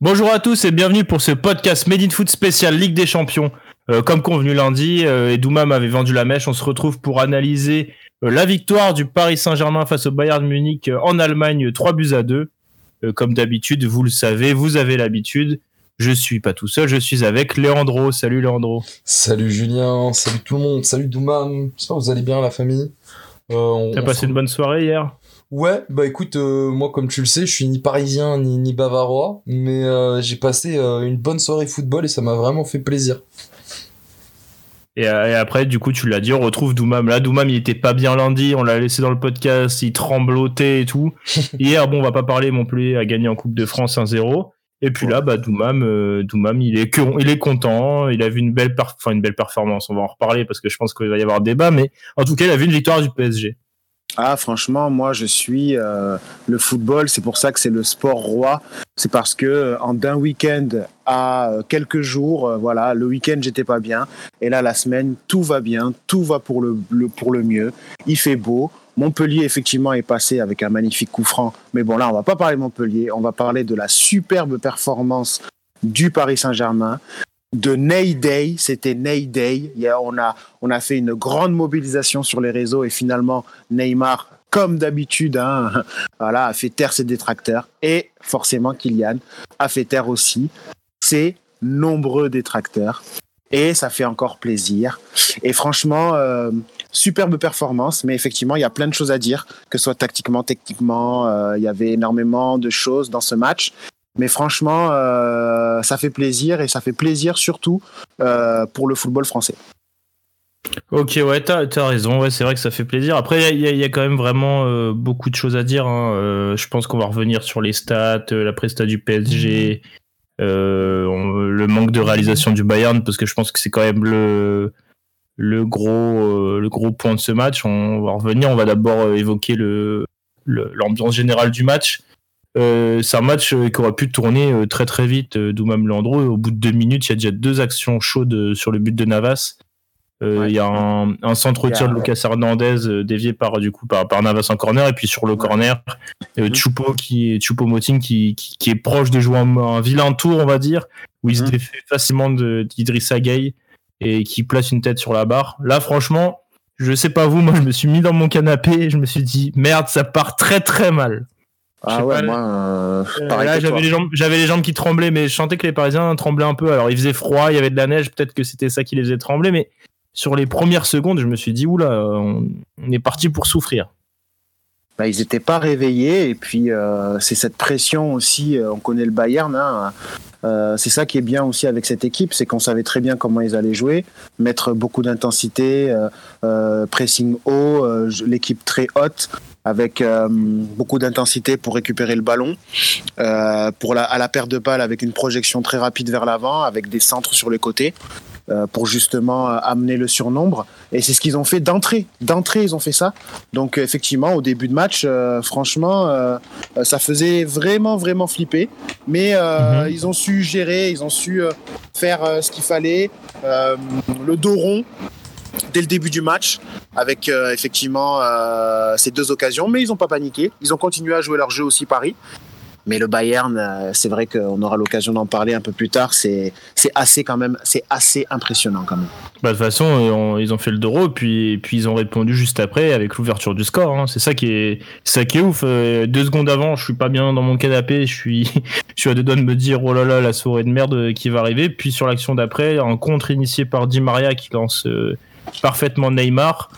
Bonjour à tous et bienvenue pour ce podcast Made in Foot spécial Ligue des Champions. Euh, comme convenu lundi, euh, et Douma m'avait vendu la mèche, on se retrouve pour analyser euh, la victoire du Paris Saint-Germain face au Bayern Munich en Allemagne 3 buts à 2. comme d'habitude, vous le savez, vous avez l'habitude. Je suis pas tout seul, je suis avec Leandro. Salut Leandro. Salut Julien, salut tout le monde, salut Douma. J'espère que vous allez bien la famille. T'as passé une bonne soirée hier? Ouais, bah écoute, euh, moi comme tu le sais, je suis ni parisien ni, ni bavarois, mais euh, j'ai passé euh, une bonne soirée football et ça m'a vraiment fait plaisir. Et, après, du coup, tu l'as dit, on retrouve Doumam. Là, Doumam, il était pas bien lundi, on l'a laissé dans le podcast, il tremblotait et tout. Hier, bon, on va pas parler, Montpellier a gagné en Coupe de France 1-0. Et puis là, bah, Doumam, Doumam, il est, il est content, il a vu une belle, enfin, une belle performance, on va en reparler parce que je pense qu'il va y avoir débat, mais en tout cas, il a vu une victoire du PSG. Ah, franchement, moi, je suis euh, le football. C'est pour ça que c'est le sport roi. C'est parce que euh, en d'un week-end à euh, quelques jours, voilà, le week-end j'étais pas bien, et là la semaine tout va bien, tout va pour le, pour le mieux. Il fait beau. Montpellier effectivement est passé avec un magnifique coup franc, mais bon là on va pas parler de Montpellier, on va parler de la superbe performance du Paris Saint-Germain de Ney Day, c'était Ney Day. on, a, on a fait une grande mobilisation sur les réseaux et finalement Neymar, comme d'habitude, hein, voilà, a fait taire ses détracteurs et forcément Kylian a fait taire aussi ses nombreux détracteurs. Et ça fait encore plaisir. Et franchement, euh, superbe performance, mais effectivement, il y a plein de choses à dire, que ce soit tactiquement, techniquement, euh, il y avait énormément de choses dans ce match. Mais franchement, euh, ça fait plaisir et ça fait plaisir surtout euh, pour le football français. Ok, ouais, t'as as raison. Ouais, c'est vrai que ça fait plaisir. Après, il y, a quand même vraiment euh, beaucoup de choses à dire. Hein. je pense qu'on va revenir sur les stats, la presta du PSG, le manque de réalisation du Bayern, parce que je pense que c'est quand même le le gros le gros point de ce match. On va revenir. On va d'abord évoquer le l'ambiance générale du match. Euh, c'est un match euh, qui aurait pu tourner euh, très très vite, Doumam Leandro. Au bout de deux minutes, il y a déjà deux actions chaudes sur le but de Navas. Il y a un, centre-tir de Lucas Hernandez dévié par du coup par, par, Navas en corner et puis sur le corner mm Choupo qui Choupo Moting qui, qui, est proche de jouer un, vilain tour on va dire où il se mhm. défait facilement d'Idrissa Gueye et qui place une tête sur la barre. Là franchement, je sais pas vous, moi je me suis mis dans mon canapé et je me suis dit merde ça part très très mal. Ah ouais, moi, euh, là, j'avais les jambes, j'avais les jambes qui tremblaient, mais je sentais que les Parisiens tremblaient un peu. Alors, il faisait froid, il y avait de la neige, peut-être que c'était ça qui les faisait trembler, mais sur les premières secondes, je me suis dit, oula, on, est parti pour souffrir. Bah, ils n'étaient pas réveillés, et puis euh, c'est cette pression aussi. Euh, on connaît le Bayern, hein, c'est ça qui est bien aussi avec cette équipe, c'est qu'on savait très bien comment ils allaient jouer, mettre beaucoup d'intensité, pressing haut, l'équipe très haute avec euh, beaucoup d'intensité pour récupérer le ballon, euh, pour la, à la perte de balle avec une projection très rapide vers l'avant, avec des centres sur les côtés. Euh, pour justement amener le surnombre. Et c'est ce qu'ils ont fait d'entrée. D'entrée, ils ont fait ça. Donc effectivement, au début de match, franchement, ça faisait vraiment, vraiment flipper. Mais mhm. ils ont su gérer, ils ont su faire ce qu'il fallait. le dos rond, dès le début du match avec euh, effectivement euh, ces deux occasions, mais ils n'ont pas paniqué. Ils ont continué à jouer leur jeu aussi Paris. Mais le Bayern, euh, c'est vrai qu'on aura l'occasion d'en parler un peu plus tard. C'est assez quand même, c'est assez impressionnant quand même. Bah, de toute façon, ils ont fait le Doro, puis puis ils ont répondu juste après avec l'ouverture du score. Hein. C'est ça qui est, ça qui est ouf. deux secondes avant, je suis pas bien dans mon canapé, je suis, je suis à deux doigts de me dire oh là là la soirée de merde qui va arriver. Puis sur l'action d'après, un contre initié par Di Maria qui lance parfaitement Neymar.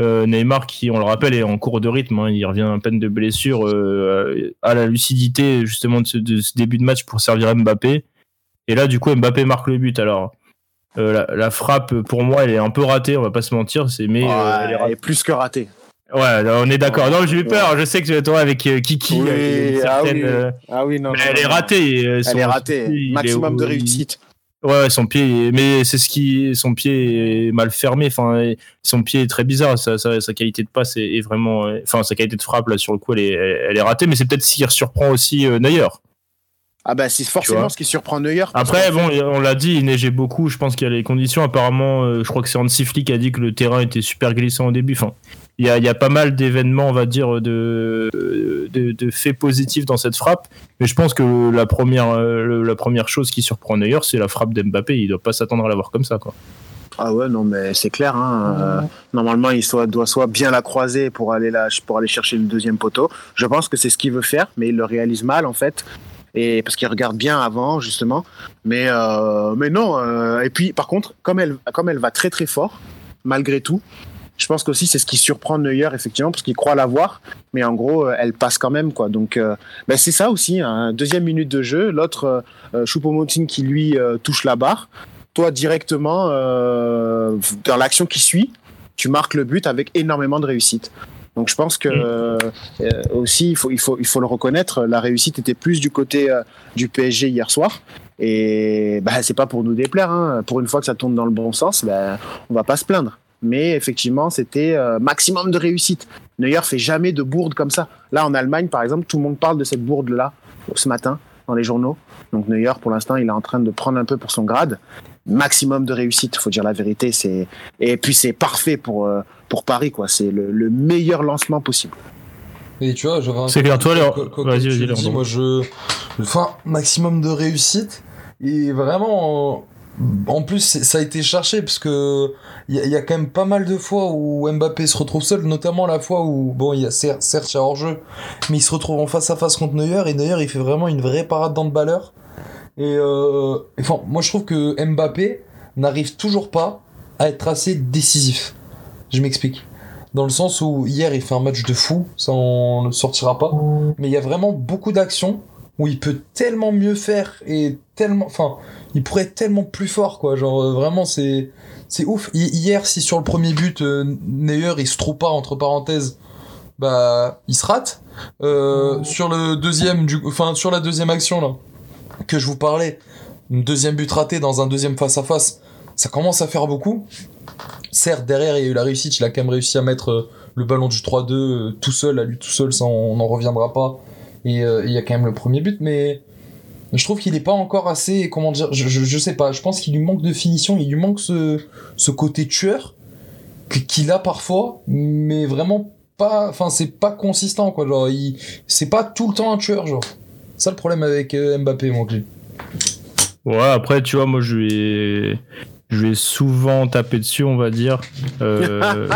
Euh, Neymar qui, on le rappelle, est en cours de rythme. Hein. il revient à peine de blessure euh, à la lucidité justement de ce, début de match pour servir Mbappé. Et là, du coup, Mbappé marque le but. Alors, euh, la, frappe, pour moi, elle est un peu ratée, on va pas se mentir. C'est mais elle, est plus que ratée. Ouais, on est d'accord. non, j'ai eu peur. Je sais que toi, avec Kiki, ah, oui. ah, oui. non. Mais elle est ratée. Elle est ratée. Maximum de réussite. Ouais, son pied, mais c'est ce qui, son pied est mal fermé. Enfin, son pied est très bizarre. Sa, sa, qualité de passe est, vraiment, enfin, sa qualité de frappe là sur le coup, elle est, elle est ratée. Mais c'est peut-être ce qui surprend aussi euh, Neuer. Ah bah c'est forcément ce qui surprend Neuer. Après bon, on l'a dit, il neigeait beaucoup. Je pense qu'il y a les conditions. Apparemment, euh, je crois que c'est Hansi Flick qui a dit que le terrain était super glissant au début. Enfin, il y a, y a, pas mal d'événements, on va dire, de, de, de, faits positifs dans cette frappe. Mais je pense que la première, la première chose qui surprend Neuer, c'est la frappe d'Mbappé. Il doit pas s'attendre à l'avoir comme ça, quoi. Ah ouais, non, mais c'est clair. Hein. Euh, normalement, il soit, doit soit bien la croiser pour aller, là, pour aller chercher le deuxième poteau. Je pense que c'est ce qu'il veut faire, mais il le réalise mal, en fait. Et parce qu'il regarde bien avant, justement. Mais, euh, mais non. Euh, et puis, par contre, comme elle, comme elle va très très fort, malgré tout, je pense qu'aussi c'est ce qui surprend Neuer, effectivement, parce qu'il croit l'avoir. Mais en gros, elle passe quand même, quoi. Donc, ben c'est ça aussi. Hein. Deuxième minute de jeu. L'autre, Choupo-Moting, qui lui touche la barre toi directement euh, dans l'action qui suit, tu marques le but avec énormément de réussite. Donc je pense que mm. euh, aussi il faut, il, faut, il faut le reconnaître, la réussite était plus du côté euh, du PSG hier soir. Et bah, c'est pas pour nous déplaire, hein. pour une fois que ça tourne dans le bon sens, bah, on va pas se plaindre. Mais effectivement, c'était maximum de réussite. Neuer fait jamais de bourde comme ça. Là, en Allemagne, par exemple, tout le monde parle de cette bourde-là ce matin dans les journaux. Donc Neuer, pour l'instant, il est en train de prendre un peu pour son grade maximum de réussite, faut dire la vérité. C'est et puis c'est parfait pour euh, pour Paris quoi. C'est le, meilleur lancement possible. Et tu vois, C'est clair, toi, vas-y, vas-y, moi je, enfin, maximum de réussite et vraiment. En plus, ça a été cherché parce que il y, a quand même pas mal de fois où Mbappé se retrouve seul, notamment la fois où bon, il y a certes, a hors jeu, mais il se retrouve en face à face contre Neuer et Neuer il fait vraiment une vraie parade dans balleur et euh, enfin, moi, je trouve que Mbappé n'arrive toujours pas à être assez décisif. Je m'explique. Dans le sens où hier, il fait un match de fou, ça on ne sortira pas. Mais il y a vraiment beaucoup d'actions où il peut tellement mieux faire et tellement, enfin, il pourrait être tellement plus fort, quoi. Genre, euh, vraiment, c'est, c'est ouf. Hier, si sur le premier but, euh, Neuer, il se trouve pas, entre parenthèses, bah, il se rate. Euh, sur le deuxième, du, enfin, sur la deuxième action, là que je vous parlais, une deuxième but raté dans un deuxième face-à-face, ça commence à faire beaucoup. Certes, derrière, il y a eu la réussite, il a quand même réussi à mettre le ballon du 3-2 euh, tout seul, à lui tout seul, ça on n'en reviendra pas. Et euh, il y a quand même le premier but, mais je trouve qu'il n'est pas encore assez, comment dire, je, je, sais pas, je pense qu'il lui manque de finition, il lui manque ce, ce côté tueur qu'il a parfois, mais vraiment pas, enfin c'est pas consistant quoi, genre il, c'est pas tout le temps un tueur genre. Ça le problème avec euh, Mbappé, mon clé. Ouais, après, tu vois, moi, je vais, je vais souvent taper dessus, on va dire. Euh,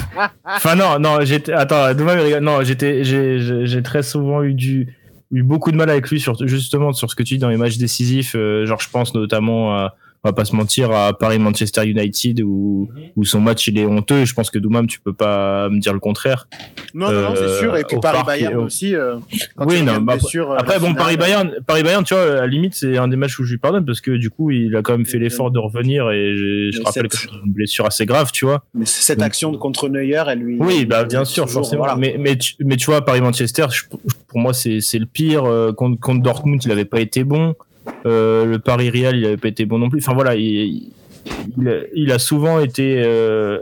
enfin, non, non, j'étais, attends, non, j'étais, j'ai très souvent eu du, eu beaucoup de mal avec lui sur, justement, sur ce que tu dis dans les matchs décisifs. Euh, genre, je pense notamment à, on va pas se mentir, à Paris-Manchester United où, mhm. où son match il est honteux. Je pense que Doumam, tu peux pas me dire le contraire. Non, non, c'est sûr. Et puis Paris-Bayern aussi. Euh, oui, non, bah, euh, après, bon, Paris-Bayern, Paris-Bayern, tu vois, à la limite, c'est un des matchs où je lui pardonne parce que du coup, il a quand même fait l'effort de revenir et je rappelle que c'est une blessure assez grave, tu vois. Mais cette action contre Neuer, elle lui. Oui, bah, bien sûr, forcément. Mais, mais, tu, mais tu vois, Paris-Manchester, pour moi, c'est le pire. Euh, contre, contre Dortmund, il avait pas été bon. Euh, le Paris Real, il avait pas été bon non plus. Enfin voilà, il, il, a, souvent été euh,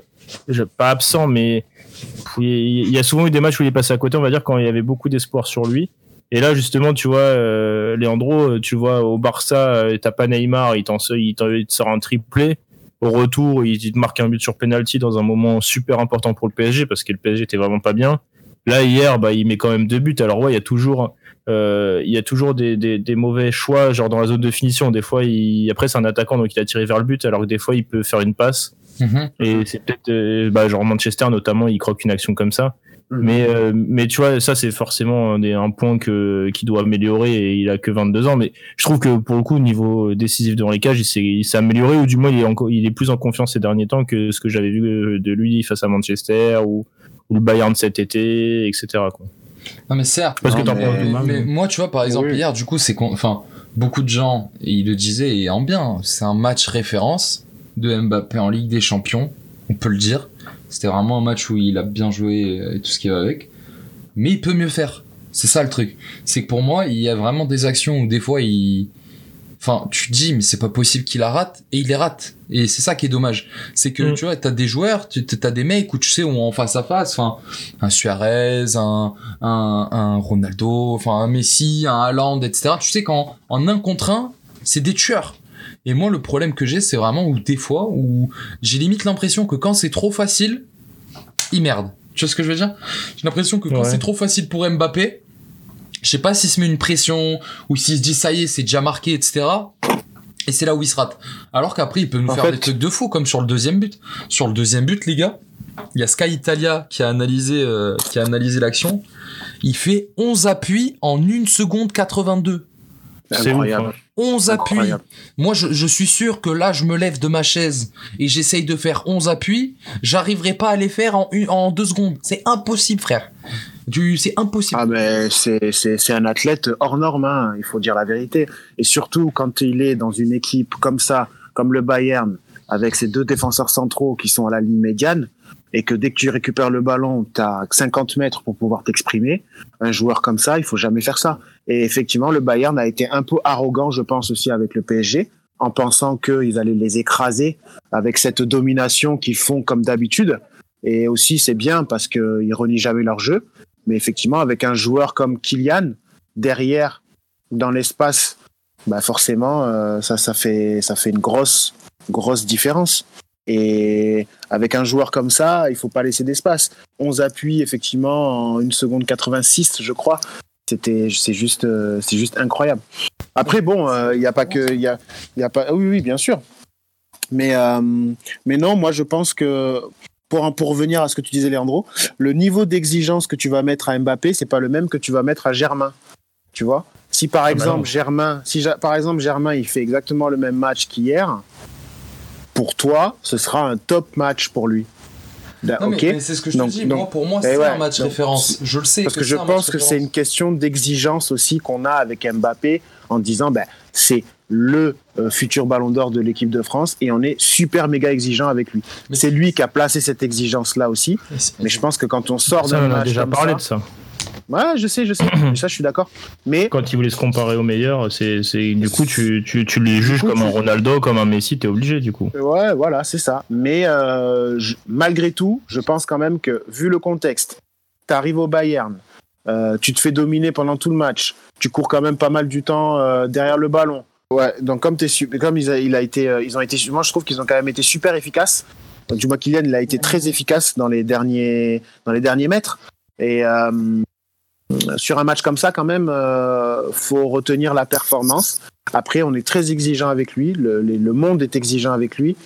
pas absent, mais il, y a souvent eu des matchs où il est passé à côté, on va dire, quand il y avait beaucoup d'espoir sur lui. Et là, justement, tu vois, euh, Leandro, tu vois, au Barça, t'as pas Neymar, il t'en sort un triplé. Au retour, il te marque un but sur penalty dans un moment super important pour le PSG parce que le PSG était vraiment pas bien. Là, hier, bah, il met quand même deux buts. Alors, ouais, il y a toujours, euh, il y a toujours des, des, des, mauvais choix, genre dans la zone de finition. Des fois, il, après, c'est un attaquant, donc il a tiré vers le but, alors que des fois, il peut faire une passe. Mhm. Et c'est peut-être, euh, bah, genre Manchester notamment, il croque une action comme ça. Mhm. Mais, euh, mais tu vois, ça, c'est forcément un, un point que, qui doit améliorer et il a que 22 ans. Mais je trouve que pour le coup, au niveau décisif devant les cages, il s'est amélioré ou du moins, il est, encore, il est plus en confiance ces derniers temps que ce que j'avais vu de lui face à Manchester ou, ou le Bayern cet été, etc. Quoi. Non mais certes. Parce que mais, moi tu vois par exemple hier du coup c'est enfin beaucoup de gens ils le disaient et en bien c'est un match référence de Mbappé en Ligue des Champions on peut le dire. C'était vraiment un match où il a bien joué et tout ce qui va avec. Mais il peut mieux faire. C'est ça le truc. C'est que pour moi il y a vraiment des actions où des fois il Enfin, tu te dis, mais c'est pas possible qu'il la rate, et il les rate. Et c'est ça qui est dommage. C'est que, mm. tu vois, t'as des joueurs, tu as des mecs où tu sais, on en face à face, enfin, un Suarez, un, un, un Ronaldo, enfin, un Messi, un Haaland, etc. Tu sais qu'en en un contre un, c'est des tueurs. Et moi, le problème que j'ai, c'est vraiment où des fois, où j'ai limite l'impression que quand c'est trop facile, ils merdent Tu vois ce que je veux dire? J'ai l'impression que quand c'est trop facile pour Mbappé, je sais pas s'il se met une pression ou s'il se dit ça y est, c'est déjà marqué, etc. Et c'est là où il se rate. Alors qu'après, il peut nous faire des trucs de fou, comme sur le deuxième but. Sur le deuxième but, les gars, il y a Sky Italia qui a analysé, euh, qui a analysé l'action. Il fait 11 appuis en 1 seconde 82. C'est incroyable. 11 appuis. Moi, je, je, suis sûr que là, je me lève de ma chaise et j'essaye de faire 11 appuis. J'arriverai pas à les faire en, une, en deux secondes. C'est impossible, frère. C'est impossible. Ah, mais c'est un athlète hors norme, hein, il faut dire la vérité. Et surtout, quand il est dans une équipe comme ça, comme le Bayern, avec ses deux défenseurs centraux qui sont à la ligne médiane, et que dès que tu récupères le ballon, tu as 50 mètres pour pouvoir t'exprimer, un joueur comme ça, il faut jamais faire ça. Et effectivement, le Bayern a été un peu arrogant, je pense aussi avec le PSG, en pensant qu'ils allaient les écraser avec cette domination qu'ils font comme d'habitude. Et aussi, c'est bien parce qu'ils renient jamais leur jeu. Mais effectivement, avec un joueur comme Kylian derrière, dans l'espace, bah forcément, euh, ça, ça fait, ça fait une grosse, grosse différence. Et avec un joueur comme ça, il faut pas laisser d'espace. 11 appuis, effectivement, en 1 seconde 86, je crois. C'était, c'est juste, euh, c'est juste incroyable. Après, bon, euh, il n'y a pas que, il y a, y a pas, oui, oui, bien sûr. Mais, euh, mais non, moi, je pense que pour, pour revenir à ce que tu disais, Leandro, le niveau d'exigence que tu vas mettre à Mbappé, c'est pas le même que tu vas mettre à Germain. Tu vois? Si par ah, bah exemple, Germain, si par exemple Germain, il fait exactement le même match qu'hier, pour toi, ce sera un top match pour lui. Non, mais, c'est ce que je te dis. moi, pour moi, eh c'est un match référence. Je le sais. Parce que, je pense que c'est une question d'exigence aussi qu'on a avec Mbappé en disant, ben, c'est le euh, futur ballon d'or de l'équipe de France et on est super méga exigeant avec lui. C'est lui qui a placé cette exigence là aussi. Mais, je pense que quand on sort d'un match. On a déjà parlé de ça. Ouais, je sais, je sais. ça, je suis d'accord. Mais quand il voulait se comparer au meilleur, c'est, du coup, tu, tu, tu les juges comme un Ronaldo, comme un Messi, t'es obligé, du coup. Ouais, voilà, c'est ça. Mais euh, malgré tout, je pense quand même que, vu le contexte, t'arrives au Bayern, euh, tu te fais dominer pendant tout le match, tu cours quand même pas mal du temps euh, derrière le ballon. Ouais, donc comme, es, comme il a, il a été, ils ont été, moi je trouve qu'ils ont quand même été super efficaces. Du moins, Kylian, il a été très efficace dans les derniers, dans les derniers mètres. Et, sur un match comme ça, quand même, euh, faut retenir la performance. Après, on est très exigeant avec lui. Le, monde est exigeant avec lui.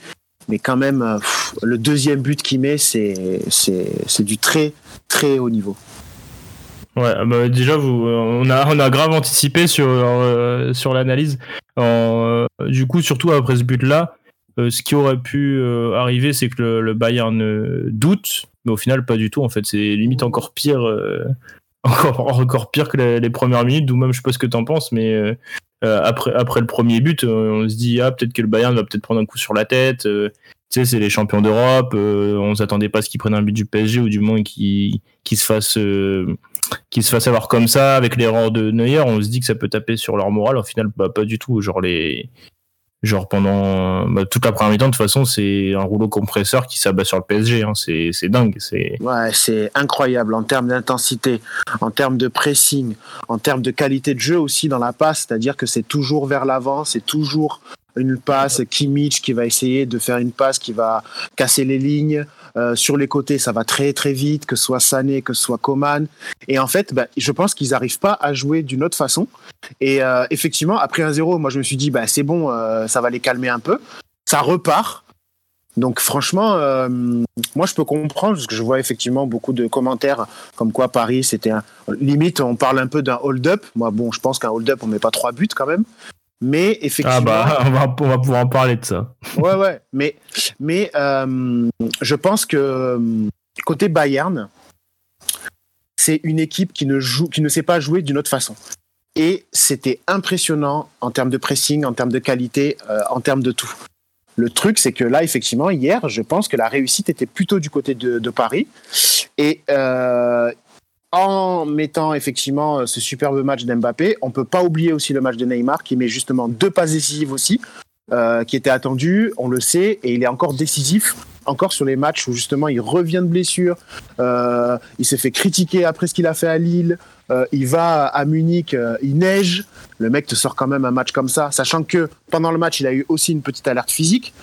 Mais quand même, euh, le deuxième but qu'il met, c'est, du très, très haut niveau. Ouais, bah déjà, vous, on, a, on a grave anticipé sur, euh, sur l'analyse. du coup, surtout après ce but-là, ce qui aurait pu arriver, c'est que le, le, Bayern doute, mais au final, pas du tout. En fait, c'est limite encore pire encore, encore pire que les, premières minutes, ou même je sais pas ce que t'en penses, mais euh, euh, après, après le premier but, euh, on se dit ah peut-être que le Bayern va peut-être prendre un coup sur la tête. tu sais, c'est les champions d'Europe. on s'attendait pas à ce qu'ils prennent un but du PSG ou du moins qu'ils se fassent qui se fasse avoir comme ça avec l'erreur de Neuer. On se dit que ça peut taper sur leur morale. Au final, bah, pas du tout. Genre les Genre pendant bah, toute la première mi-temps, de toute façon, c'est un rouleau compresseur qui s'abat sur le PSG. Hein. C'est dingue. C'est ouais, c'est incroyable en termes d'intensité, en termes de pressing, en termes de qualité de jeu aussi dans la passe. C'est-à-dire que c'est toujours vers l'avant, c'est toujours une passe Kimmich qui va essayer de faire une passe qui va casser les lignes. Euh, sur les côtés, ça va très très vite, que ce soit Sané, que ce soit Coman. Et en fait, bah, je pense qu'ils n'arrivent pas à jouer d'une autre façon. Et euh, effectivement, après un 0 moi je me suis dit, bah, c'est bon, euh, ça va les calmer un peu. Ça repart. Donc franchement, moi je peux comprendre parce que je vois effectivement beaucoup de commentaires comme quoi Paris c'était un limite on parle un peu d'un hold-up. Moi bon, je pense qu'un hold-up on met pas trois buts quand même. Mais effectivement. Ah bah, on va, on va pouvoir en parler de ça. Ouais, ouais. Mais, mais euh, je pense que euh, côté Bayern, c'est une équipe qui ne, joue, qui ne sait pas jouer d'une autre façon. Et c'était impressionnant en termes de pressing, en termes de qualité, euh, en termes de tout. Le truc, c'est que là, effectivement, hier, je pense que la réussite était plutôt du côté de, de Paris. Et en mettant effectivement euh, ce superbe match d'Mbappé, on peut pas oublier aussi le match de Neymar qui met justement deux passes décisives aussi, euh, qui étaient attendues, on le sait, et il est encore décisif, encore sur les matchs où justement il revient de blessure, euh, il s'est fait critiquer après ce qu'il a fait à Lille, il va à Munich, il neige, le mec te sort quand même un match comme ça, sachant que pendant le match il a eu aussi une petite alerte physique.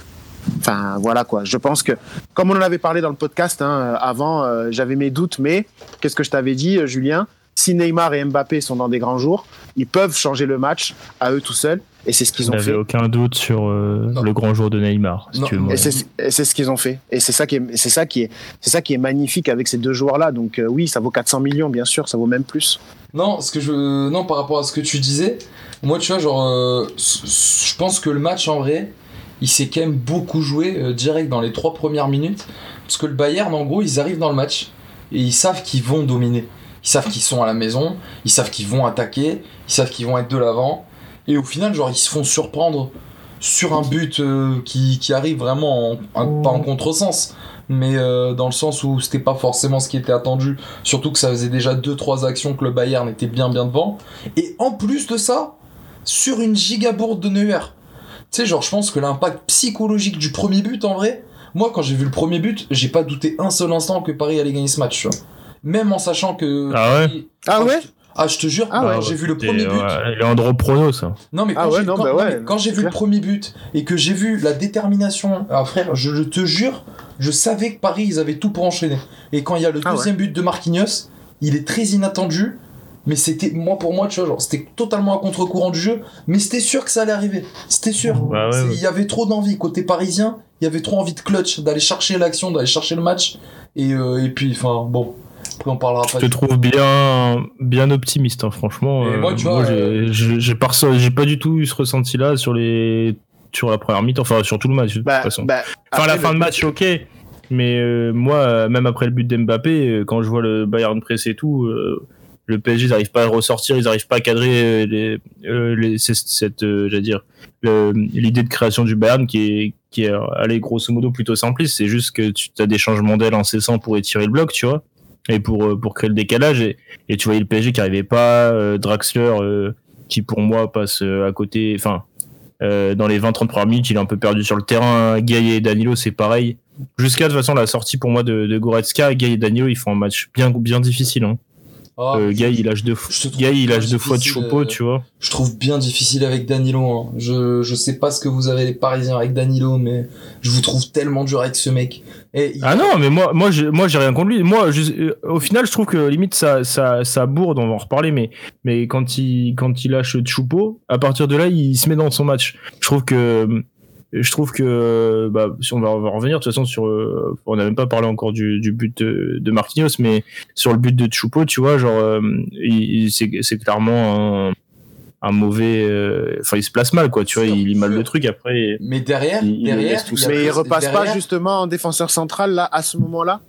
Enfin, voilà quoi. Je pense que, comme on en avait parlé dans le podcast hein, avant, euh, j'avais mes doutes, mais qu'est-ce que je t'avais dit, euh, Julien? Si Neymar et Mbappé sont dans des grands jours, ils peuvent changer le match à eux tout seuls, et c'est ce qu'ils ont fait. aucun doute sur euh, le grand jour de Neymar. Si tu veux, et c'est ce qu'ils ont fait. Et c'est ça qui est, c'est ça qui est, c'est ça qui est magnifique avec ces deux joueurs-là. Donc oui, ça vaut 400 millions, bien sûr, ça vaut même plus. Non, ce que je, non, par rapport à ce que tu disais, moi, tu vois, genre, je pense que le match en vrai il s'est quand même beaucoup joué euh, direct dans les trois premières minutes. Parce que le Bayern, en gros, ils arrivent dans le match et ils savent qu'ils vont dominer. Ils savent qu'ils sont à la maison, ils savent qu'ils vont attaquer, ils savent qu'ils vont être de l'avant. Et au final, genre, ils se font surprendre sur un but euh, qui, arrive vraiment en, pas en contresens, mais euh, dans le sens où c'était pas forcément ce qui était attendu. Surtout que ça faisait déjà 2-3 actions que le Bayern était bien bien devant. Et en plus de ça, sur une gigabourde de Neuer. Tu sais, genre, je pense que l'impact psychologique du premier but, en vrai, moi, quand j'ai vu le premier but, j'ai pas douté un seul instant que Paris allait gagner ce match, tu vois. Même en sachant que. Ah ouais Ah ouais ah, je te jure, ah ouais, j'ai vu le premier but. Ouais, Leandro Prono, ça. Non, mais quand bah j'ai vu le premier but et que j'ai vu la détermination, ah, frère, je, te jure, je savais que Paris, ils avaient tout pour enchaîner. Et quand il y a le ah deuxième but de Marquinhos, il est très inattendu mais c'était moi pour moi tu vois genre c'était totalement à contre-courant du jeu mais c'était sûr que ça allait arriver. C'était sûr. Bah il y avait trop d'envie. Côté parisien il y avait trop envie de clutch d'aller chercher l'action d'aller chercher le match. Et, euh, et puis enfin bon après on parlera je te trouve bien bien optimiste hein, franchement moi, tu vois, j'ai pas j'ai pas du tout eu ce ressenti là sur les sur la première mi-temps enfin sur tout le match de toute bah, façon. bah, enfin la fin de match ok mais euh, moi même après le but d'Mbappé euh, quand je vois le Bayern press et tout le PSG ils n'arrivent pas à ressortir, ils n'arrivent pas à cadrer euh, les, euh, cette, euh, dire, l'idée de création du Bayern qui est, allez, grosso modo plutôt simpliste. C'est juste que tu as des changements d'aile incessants pour étirer le bloc, tu vois, et pour, pour créer le décalage. Et, tu voyais le PSG qui n'arrivait pas, Draxler, qui pour moi passe à côté, enfin, dans les 20-30 premières minutes, il est un peu perdu sur le terrain. Gay et Danilo, c'est pareil. Jusqu'à de toute façon la sortie pour moi de, de Goretzka, Gay et Danilo, ils font un match bien, bien difficile. Hein. Oh, euh, il lâche deux, il lâche deux fois de Choupeau, tu vois. Je trouve bien difficile avec Danilo. Hein. Je, je sais pas ce que vous avez les Parisiens avec Danilo, mais je vous trouve tellement dur avec ce mec. Et Ah non, mais moi, moi, j'ai, moi, j'ai rien contre lui. Moi, euh, au final, je trouve que limite ça, ça, ça bourde. On va en reparler, mais, mais quand il, quand il lâche Choupeau, à partir de là, il se met dans son match. Je trouve que je trouve que bah, si on va, revenir de toute façon sur euh, on n'a même pas parlé encore du, du but de, de, Marquinhos mais sur le but de Choupo tu vois genre euh, c'est clairement un, un mauvais euh, enfin il se place mal quoi tu vois il lit mal le truc après mais derrière il, derrière il mais il repasse pas justement en défenseur central là à ce moment là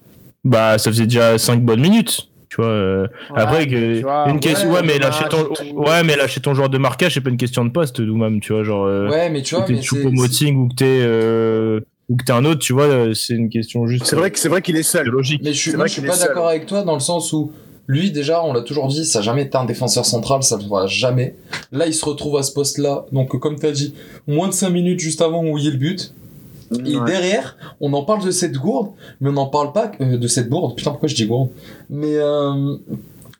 bah ça faisait déjà 5 bonnes minutes tu vois euh, après que une question ouais, mais lâcher ton ouais mais lâcher ton joueur de marquage c'est pas une question de poste ou même tu vois genre euh, ouais mais tu vois t'es Choupo-Moting ou que t'es euh, ou que t'es un autre tu vois c'est une question juste c'est vrai que c'est vrai qu'il est seul. logique. Mais je suis, je suis pas d'accord avec toi dans le sens où lui déjà on l'a toujours dit ça n'a jamais été un défenseur central ça ne fera jamais. Là il se retrouve à ce poste là donc comme tu as dit moins de 5 minutes juste avant où il y ait le but et derrière, on en parle de cette gourde, mais on n'en parle pas euh, de cette gourde. Putain, pourquoi je dis gourde? Mais euh,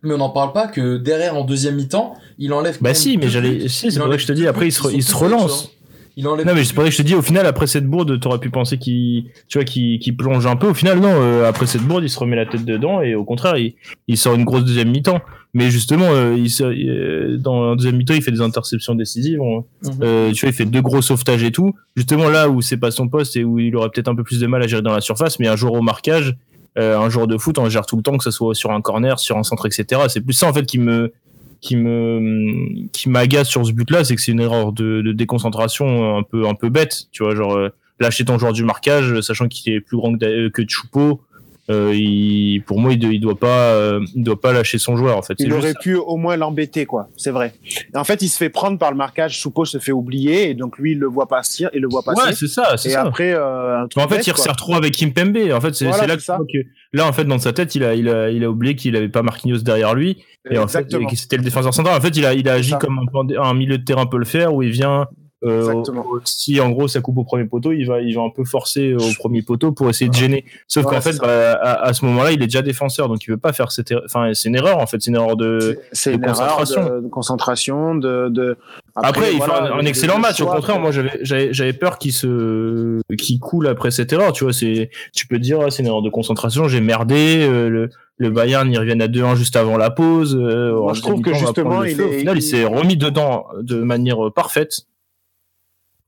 mais on n'en parle pas que derrière en deuxième mi-temps, il enlève. Bah si, mais j'allais. Si, c'est vrai que je te dis. Après, il se, il se relance. Il enlève non mais c'est vrai que je te dis au final après cette bourde t'aurais pu penser qu'il tu vois qu'il plonge un peu. Au final non euh, après cette bourde il se remet la tête dedans et au contraire il, il sort une grosse deuxième mi-temps. Mais justement euh, il, euh, dans un deuxième mi-temps il fait des interceptions décisives. Mhm. tu vois il fait deux gros sauvetages et tout. Justement là où c'est pas son poste et où il aurait peut-être un peu plus de mal à gérer dans la surface mais un jour au marquage un jour de foot on gère tout le temps que ce soit sur un corner sur un centre etc c'est plus ça en fait qui me qui me qui m'agace sur ce but là c'est que c'est une erreur de, de, déconcentration un peu un peu bête tu vois genre lâcher ton joueur du marquage sachant qu'il est plus grand que, que Choupo euh, il, pour moi, il, doit pas, euh, il doit pas lâcher son joueur. En fait, il aurait pu au moins l'embêter, quoi. C'est vrai. en fait, il se fait prendre par le marquage. Choupo se fait oublier, et donc lui, il le voit passer, il le voit passer. Ouais, c'est ça, ça. après, euh, en fait, il se retrouve avec Kimpembe. En fait, c'est là que, là, en fait, dans sa tête, il a, il a, il a oublié qu'il avait pas Marquinhos derrière lui, et en fait, c'était le défenseur central. En fait, il a, il a agi comme un, un, milieu de terrain peut le faire, où il vient Euh, si en gros ça coupe au premier poteau, il va, il va un peu forcer au premier poteau pour essayer de gêner. Sauf qu'en fait, bah, à, ce moment-là, il est déjà défenseur, donc il veut pas faire cette. Enfin, c'est une erreur en fait, c'est une erreur de, de concentration. de, concentration, de. Après, il fait un, excellent match. Au contraire, moi j'avais peur qu'il se, qu'il coule après cette erreur. Tu vois, c'est, tu peux dire, c'est une erreur de concentration. J'ai merdé. Euh, le, le Bayern, il revient à 2-1 juste avant la pause. Euh, moi, je trouve que justement, il, est, final, il s'est remis dedans de manière parfaite.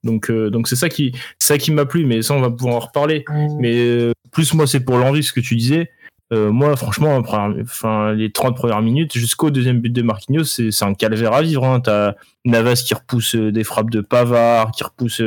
Donc euh, donc c'est ça qui ça qui m'a plu, mais ça on va pouvoir en reparler. Mais euh, plus moi c'est pour l'envie ce que tu disais. Euh, moi franchement enfin les 30 premières minutes jusqu'au deuxième but de Marquinhos c'est c'est un calvaire à vivre. Hein. T'as Navas qui repousse des frappes de Pavard, qui repousse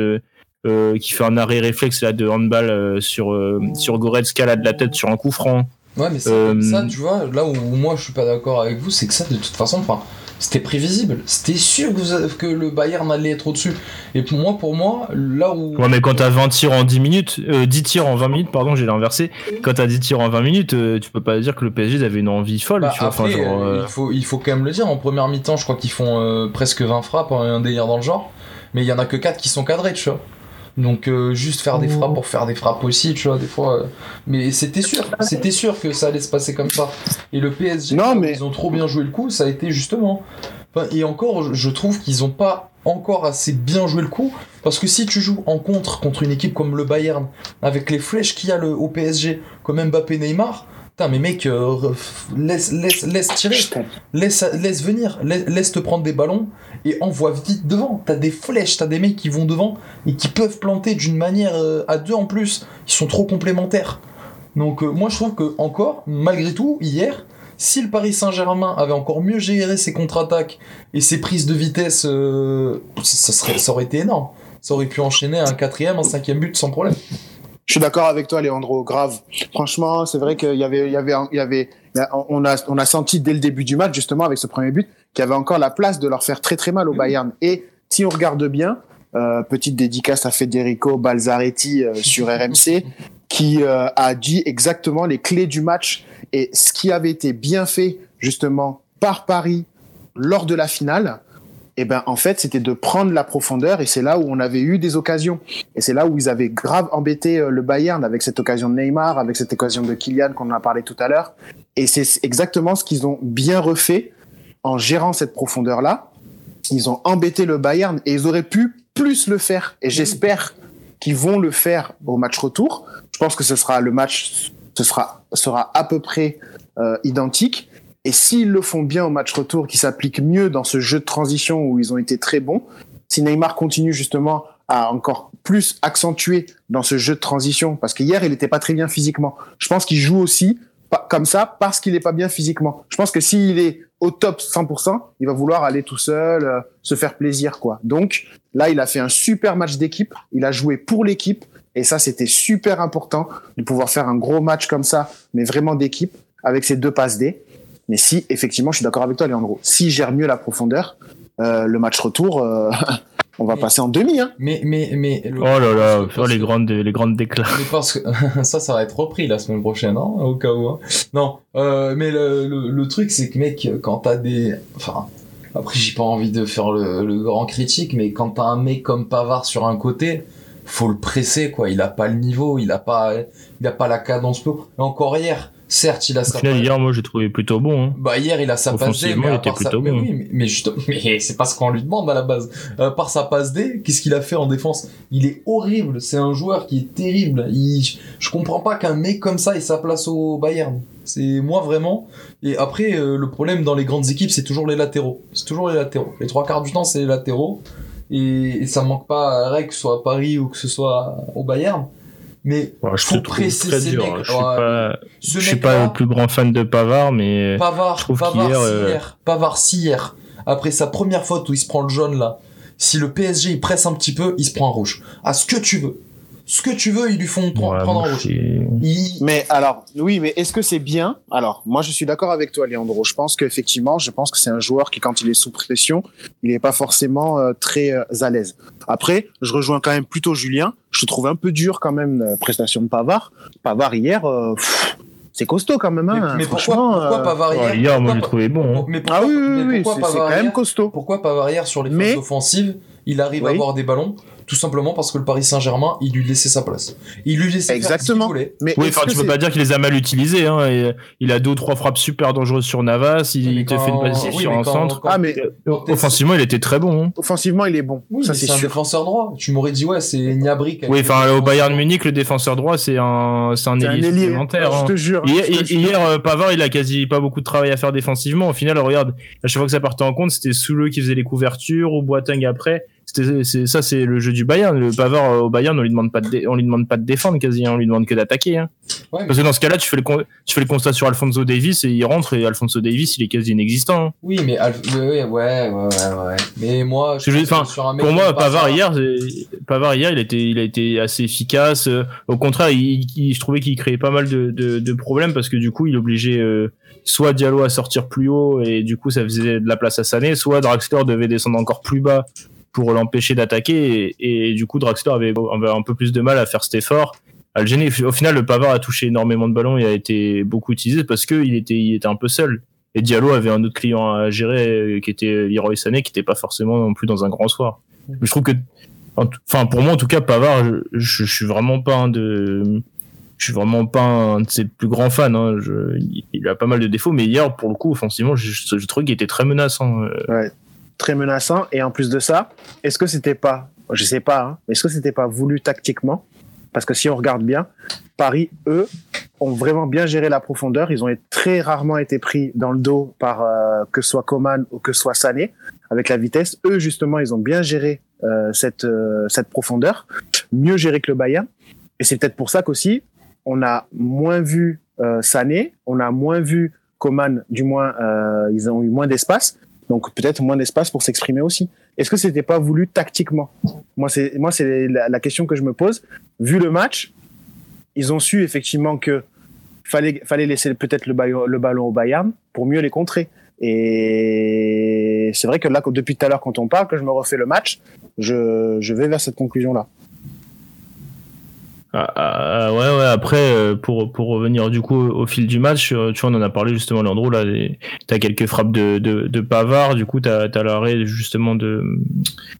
qui fait un arrêt réflexe là de handball sur sur Goretzka là de la tête sur un coup franc. Ouais mais ça tu vois là où moi je suis pas d'accord avec vous c'est que ça de toute façon enfin c'était prévisible. C'était sûr que, que, le Bayern allait être au-dessus. Et pour moi, pour moi, là où. Ouais, mais quand t'as 20 tirs en 10 minutes, 10 euh, tirs en 20 minutes, pardon, j'ai inversé. Quand t'as 10 tirs en 20 minutes, euh, tu peux pas dire que le PSG avait une envie folle. Bah, tu vois, après, euh, il, faut, il faut quand même le dire. En première mi-temps, je crois qu'ils font presque 20 frappes, un délire dans le genre. Mais il y en a que 4 qui sont cadrés, tu vois. Donc euh, juste faire des frappes pour faire des frappes aussi, tu vois, des fois. Euh, mais c'était sûr, c'était sûr que ça allait se passer comme ça. Et le PSG, non, mais... ils ont trop bien joué le coup, ça a été justement. et encore, je trouve qu'ils ont pas encore assez bien joué le coup, parce que si tu joues en contre contre une équipe comme le Bayern, avec les flèches qu'il y a le, au PSG, comme Mbappé Neymar, Putain, mais mec, euh, laisse, laisse, laisse tirer, laisse, laisse venir, laisse, te prendre des ballons et envoie vite devant. T'as des flèches, t'as des mecs qui vont devant et qui peuvent planter d'une manière euh, à deux en plus. Ils sont trop complémentaires. Donc euh, moi je trouve que encore, malgré tout, hier, si le Paris Saint-Germain avait encore mieux géré ses contre-attaques et ses prises de vitesse, ça, serait, ça aurait été énorme. Ça aurait pu enchaîner un quatrième, un cinquième but sans problème. Je suis d'accord avec toi, Léandro. Grave. Franchement, c'est vrai qu'il y avait, a senti dès le début du match, justement, avec ce premier but, qu'il y avait encore la place de leur faire très très mal au Bayern. Et si on regarde bien, euh, petite dédicace à Federico Balzaretti euh, sur RMC, qui euh, a dit exactement les clés du match et ce qui avait été bien fait justement par Paris lors de la finale et eh ben en fait c'était de prendre la profondeur et c'est là où on avait eu des occasions. Et c'est là où ils avaient grave embêté euh, le Bayern avec cette occasion de Neymar avec cette occasion de Kylian qu'on a parlé tout à l'heure. Et c'est exactement ce qu'ils ont bien refait en gérant cette profondeur là ils ont embêté le Bayern et ils auraient pu plus le faire. Et j'espère qu'ils vont le faire au match retour. Je pense que ce sera le match ce sera sera à peu près euh, identique et s'ils le font bien au match retour, qui s'applique mieux dans ce jeu de transition où ils ont été très bons, si Neymar continue justement à encore plus accentuer dans ce jeu de transition, parce qu'hier il n'était pas très bien physiquement. Je pense qu'il joue aussi comme ça parce qu'il n'est pas bien physiquement. Je pense que s'il est au top 100%, il va vouloir aller tout seul, euh, se faire plaisir quoi. Donc là, il a fait un super match d'équipe, il a joué pour l'équipe et ça c'était super important de pouvoir faire un gros match comme ça, mais vraiment d'équipe avec ses deux passes D. Mais si, effectivement, je suis d'accord avec toi, Leandro, s'il gère mieux la profondeur, euh, le match retour, euh, on va passer en demi. Hein. Mais, mais, mais. Oh là là, faire les grandes, les grandes déclats. Mais parce que ça, ça va être repris la semaine prochaine, hein, au cas où. Hein. Non, euh, mais le, le, truc, c'est que, mec, quand t'as des. Enfin, après, j'ai pas envie de faire le, le grand critique, mais quand t'as un mec comme Pavard sur un côté, faut le presser, quoi. Il a pas le niveau, il a pas, il a pas la cadence pour. encore hier, Certes, il a sa final, hier, moi, j'ai trouvé plutôt bon. Hein. Bah, hier, il a sa passe D. Mais il était plutôt bon. Mais oui, mais, mais c'est pas ce qu'on lui demande à la base. Euh, par sa passe D, qu'est-ce qu'il a fait en défense? Il est horrible. C'est un joueur qui est terrible. Il... Je comprends pas qu'un mec comme ça ait sa place au Bayern. C'est moi vraiment. Et après, euh, le problème dans les grandes équipes, c'est toujours les latéraux. C'est toujours les latéraux. Les trois quarts du temps, c'est les latéraux. Et, et ça manque pas à que ce soit à Paris ou que ce soit au Bayern mais je faut presser très dur. Mecs. Je suis pas, je suis pas le plus grand fan de Pavard, mais Pavard, je trouve Pavard, hier, euh... Pavard, si hier, après sa première faute où il se prend le jaune là, si le PSG il presse un petit peu, il se prend un rouge. À ce que tu veux ce que tu veux, ils lui font prendre en rouge. Mais alors, oui, mais est-ce que c'est bien? Alors, moi, je suis d'accord avec toi, Leandro. Je pense qu'effectivement, je pense que c'est un joueur qui, quand il est sous pression, il n'est pas forcément euh, très euh, à l'aise. Après, je rejoins quand même plutôt Julien. Je trouve un peu dur quand même la prestation de Pavard. Pavard hier. Euh, c'est costaud quand même. Hein, mais, pourquoi, pourquoi Pavard hier, hier moi, je trouvé bon. Hein. Mais ah oui, oui, oui c'est quand même costaud. Pourquoi Pavard hier sur les phases offensives il arrive à avoir des ballons tout simplement parce que le Paris Saint-Germain, il lui laissait sa place. Il lui laissait Exactement. faire ce qu'il Mais oui, enfin, tu peux pas dire qu'il les a mal utilisés. Hein, et il a deux ou trois frappes super dangereuses sur Navas. Il, te fait une passe sur un centre. ah, mais offensivement, il était très bon. Hein. Offensivement, il est bon. Oui, ça c'est un défenseur droit. Tu m'aurais dit ouais, c'est Niabri. Oui, enfin au Bayern Munich, le défenseur droit, c'est un, c'est un ailier supplémentaire. Je hein. te jure. Hier, hier euh, Pavard, il a quasi pas beaucoup de travail à faire défensivement. Au final, regarde, à chaque fois que ça partait en compte, c'était Souleux qui faisait les couvertures ou Boateng après c'est ça, c'est le jeu du Bayern. Le Pavard euh, au Bayern, on lui demande pas de, on lui demande pas de défendre quasi, hein. on lui demande que d'attaquer. Hein. Parce que dans ce cas-là, tu fais le tu fais le constat sur Alfonso Davis et il rentre et Alfonso Davis, il est quasi inexistant. Hein. Oui, mais ouais, ouais, ouais, ouais, Mais moi, je pour moi, Pavard hier, Pavard hier, il a été, il a été assez efficace. Euh, au contraire, il, je trouvais qu'il créait pas mal de, de, de, problèmes parce que du coup, il obligeait euh, soit Diallo à sortir plus haut et du coup, ça faisait de la place à Sané, soit Draxler devait descendre encore plus bas pour l'empêcher d'attaquer. Et, du coup, Draxler avait, un peu plus de mal à faire cet effort, à le gêner. Au final, le Pavard a touché énormément de ballons et a été beaucoup utilisé parce qu'il était, il était un peu seul. Et Diallo avait un autre client à gérer qui était Leroy Sané, qui n'était pas forcément non plus dans un grand soir. je trouve que, enfin, pour moi, en tout cas, Pavard, je, suis vraiment pas un de, je suis vraiment pas un de ses plus grands fans. Hein. il a pas mal de défauts, mais hier, pour le coup, offensivement, je, je trouve qu'il était très menaçant. Euh. Ouais très menaçant. Et en plus de ça, est-ce que c'était pas, je sais pas, hein, est-ce que c'était pas voulu tactiquement? Parce que si on regarde bien, Paris, eux, ont vraiment bien géré la profondeur. Ils ont très rarement été pris dans le dos par euh, que soit Coman ou que soit Sané avec la vitesse. Eux, justement, ils ont bien géré euh, cette euh, cette profondeur, mieux géré que le Bayern. Et c'est peut-être pour ça qu'aussi on a moins vu Sané, on a moins vu Coman, du moins ils ont eu moins d'espace. Donc peut-être moins d'espace pour s'exprimer aussi. Est-ce que c'était pas voulu tactiquement? Moi c'est moi c'est la, question que je me pose. Vu le match, ils ont su effectivement que fallait fallait laisser peut-être le, le ballon au Bayern pour mieux les contrer. Et c'est vrai que là depuis tout à l'heure quand on parle que je me refais le match, je je vais vers cette conclusion là. Ah, ah, ouais, ouais. Après, euh, pour pour revenir du coup au, fil du match, euh, tu vois, on en a parlé justement, Landreau. Là, t'as quelques frappes de, de, de Pavard. Du coup, t'as as, l'arrêt justement de,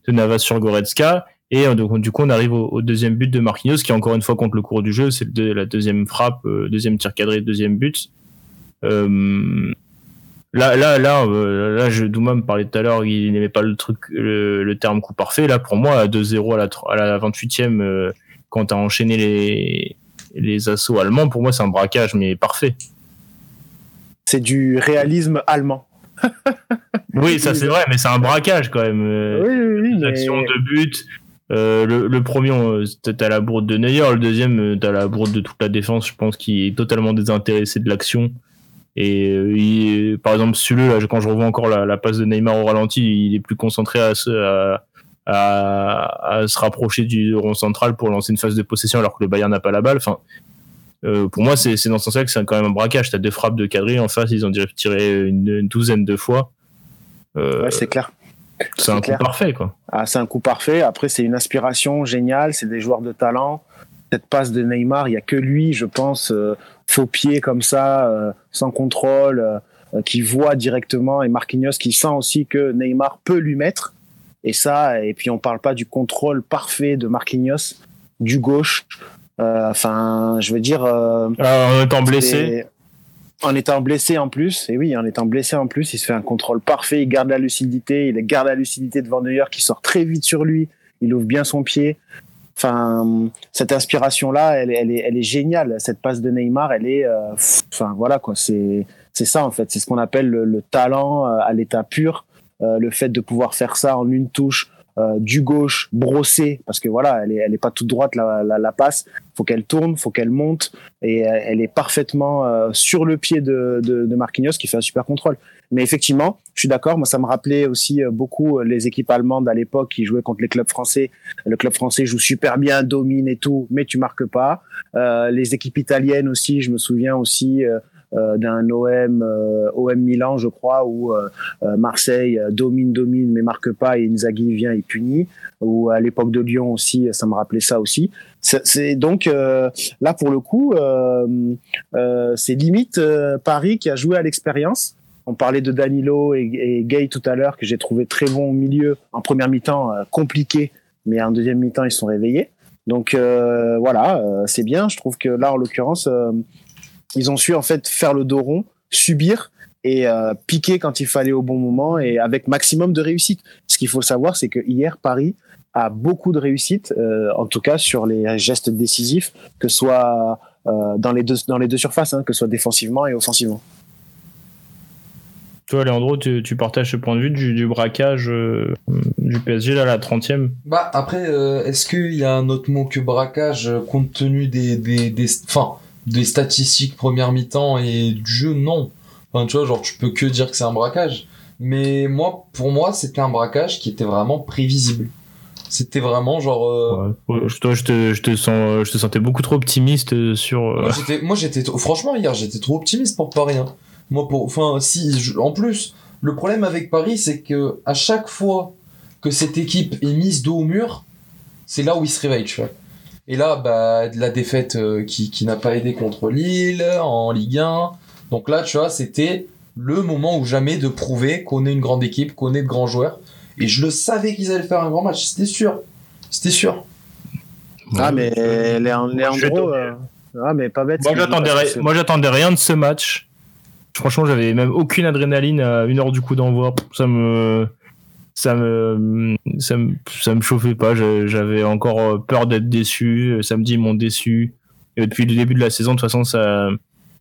de Navas sur Goretzka. Et euh, donc, du coup, on arrive au, deuxième but de Marquinhos, qui encore une fois contre le cours du jeu, c'est la deuxième frappe, deuxième tir cadré, deuxième but. Euh, là, là, là, là, je, Douma me parlait tout à l'heure, il n'aimait pas le truc, le, terme coup parfait. Là, pour moi, 2-0 à la, à la 28e quand tu as enchaîné les, les assauts allemands, pour moi, c'est un braquage, mais parfait. C'est du réalisme allemand. oui, ça c'est vrai, mais c'est un braquage quand même. Oui, oui, de but. Euh, le, premier, t'as la bourde de Neuer, le deuxième, euh, t'as la bourde de toute la défense, je pense, qui est totalement désintéressé de l'action. Et euh, par exemple, celui là, quand je revois encore la, passe de Neymar au ralenti, il est plus concentré à, à, à, se rapprocher du rond central pour lancer une phase de possession alors que le Bayern n'a pas la balle. Enfin, euh, pour moi, c'est dans ce sens-là que c'est quand même un braquage. Tu as deux frappes de quadrille en face, ils ont tiré une, douzaine de fois. Euh, ouais, c'est clair. C'est un coup parfait, quoi. Ah, c'est un coup parfait. Après, c'est une inspiration géniale. C'est des joueurs de talent. Cette passe de Neymar, il n'y a que lui, je pense, euh, faux pied comme ça, sans contrôle, qui voit directement et Marquinhos qui sent aussi que Neymar peut lui mettre. Et ça, et puis on parle pas du contrôle parfait de Marquinhos, du gauche. Euh, enfin, je veux dire. Euh, ah, en étant blessé. En étant blessé en plus, et oui, en étant blessé en plus, il se fait un contrôle parfait, il garde la lucidité, il garde la lucidité devant Neuer qui sort très vite sur lui, il ouvre bien son pied. Enfin, cette inspiration-là, elle, elle, est, elle est géniale. Cette passe de Neymar, elle est, euh, enfin voilà quoi, c'est c'est ça en fait, c'est ce qu'on appelle le talent à l'état pur. Euh, le fait de pouvoir faire ça en une touche euh, du gauche brossé parce que voilà elle est elle est pas toute droite la, la, la passe. Faut qu'elle tourne faut qu'elle monte et elle est parfaitement euh, sur le pied de, de, de Marquinhos qui fait un super contrôle. Mais effectivement je suis d'accord moi ça me rappelait aussi beaucoup les équipes allemandes à l'époque qui jouaient contre les clubs français. Le club français joue super bien domine et tout mais tu marques pas. Les équipes italiennes aussi je me souviens aussi euh, d'un OM euh, OM Milan, je crois, où euh, Marseille domine, domine, mais marque pas et Inzaghi vient et punit. Ou à l'époque de Lyon aussi, ça me rappelait ça aussi. C'est donc là pour le coup, c'est limite Paris qui a joué à l'expérience On parlait de Danilo et, Gay tout à l'heure, que j'ai trouvé très bon au milieu. En première mi-temps, euh, compliqué, mais en deuxième mi-temps, ils sont réveillés. Donc euh, voilà, euh, c'est bien. Je trouve que là, en l'occurrence, ils ont su en fait faire le dos rond, subir et piquer quand il fallait au bon moment et avec maximum de réussite. Ce qu'il faut savoir, c'est que hier, Paris a beaucoup de réussite, en tout cas sur les gestes décisifs, que ce soit dans les deux dans les deux surfaces, hein, que ce soit défensivement et offensivement. Toi, Léandro, tu, tu, partages ce point de vue du, braquage euh, du PSG, là, la 30e Bah, après, euh, est-ce qu'il y a un autre mot que braquage euh, compte tenu des, des, des, fin, des statistiques première mi-temps et du jeu Non. Enfin, tu vois, genre, tu peux que dire que c'est un braquage. Mais moi, pour moi, c'était un braquage qui était vraiment prévisible. C'était vraiment genre. Toi, je te, je te sens, je te sentais beaucoup trop optimiste sur. Moi, j'étais, franchement, hier, j'étais trop optimiste pour Paris. Hein. Moi, pour, enfin, si, en plus, le problème avec Paris, c'est que à chaque fois que cette équipe est mise dos au mur, c'est là où il se réveille, tu vois. Et là, bah, la défaite euh, qui, qui n'a pas aidé contre Lille en Ligue 1. Donc là, tu vois, c'était le moment ou jamais de prouver qu'on est une grande équipe, qu'on est de grands joueurs. Et je le savais qu'ils allaient faire un grand match, c'était sûr. C'était sûr. Ah, mais Léandro. Euh, ah, mais pas bête. Moi, j'attendais rien de ce match. Franchement, j'avais même aucune adrénaline à une heure du coup d'envoi. Ça me, ça me, ça me, ça me chauffait pas. J'avais encore peur d'être déçu. Samedi, ils m'ont déçu. Et depuis le début de la saison, de toute façon, ça,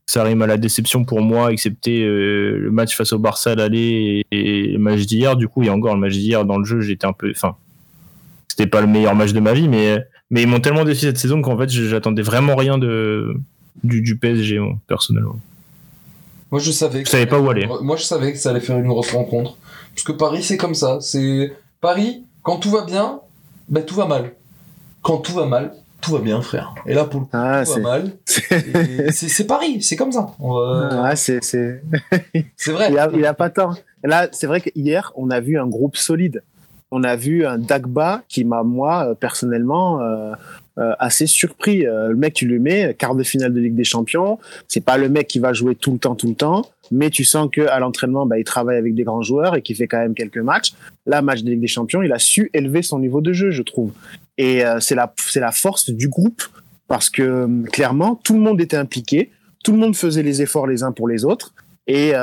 ça rime à la déception pour moi, excepté euh, le match face au Barça à l'aller et, le match d'hier. Du coup, il y a encore le match d'hier dans le jeu. J'étais un peu, enfin, c'était pas le meilleur match de ma vie, mais, mais ils m'ont tellement déçu cette saison qu'en fait, j'attendais vraiment rien de, du, du PSG, personnellement. Moi, je savais. Que savais pas où aller. Moi, je savais que ça allait faire une grosse rencontre. Parce que Paris, c'est comme ça. C'est Paris, quand tout va bien, ben tout va mal. Quand tout va mal, tout va bien, frère. Et là, pour le coup, ah, tout va mal. C'est Paris, c'est comme ça. Ah, c'est c'est vrai. Il a, il a pas tort. Là, c'est vrai qu'hier, on a vu un groupe solide. On a vu un Dagba qui m'a, moi, euh, personnellement, euh, euh, assez surpris. Euh, le mec, tu le mets, quart de finale de Ligue des Champions. C'est pas le mec qui va jouer tout le temps, tout le temps, mais tu sens que à l'entraînement, bah, il travaille avec des grands joueurs et qu'il fait quand même quelques matchs. Là, match de Ligue des Champions, il a su élever son niveau de jeu, je trouve. Et euh, c'est la, c'est la force du groupe parce que clairement, tout le monde était impliqué, tout le monde faisait les efforts les uns pour les autres. Et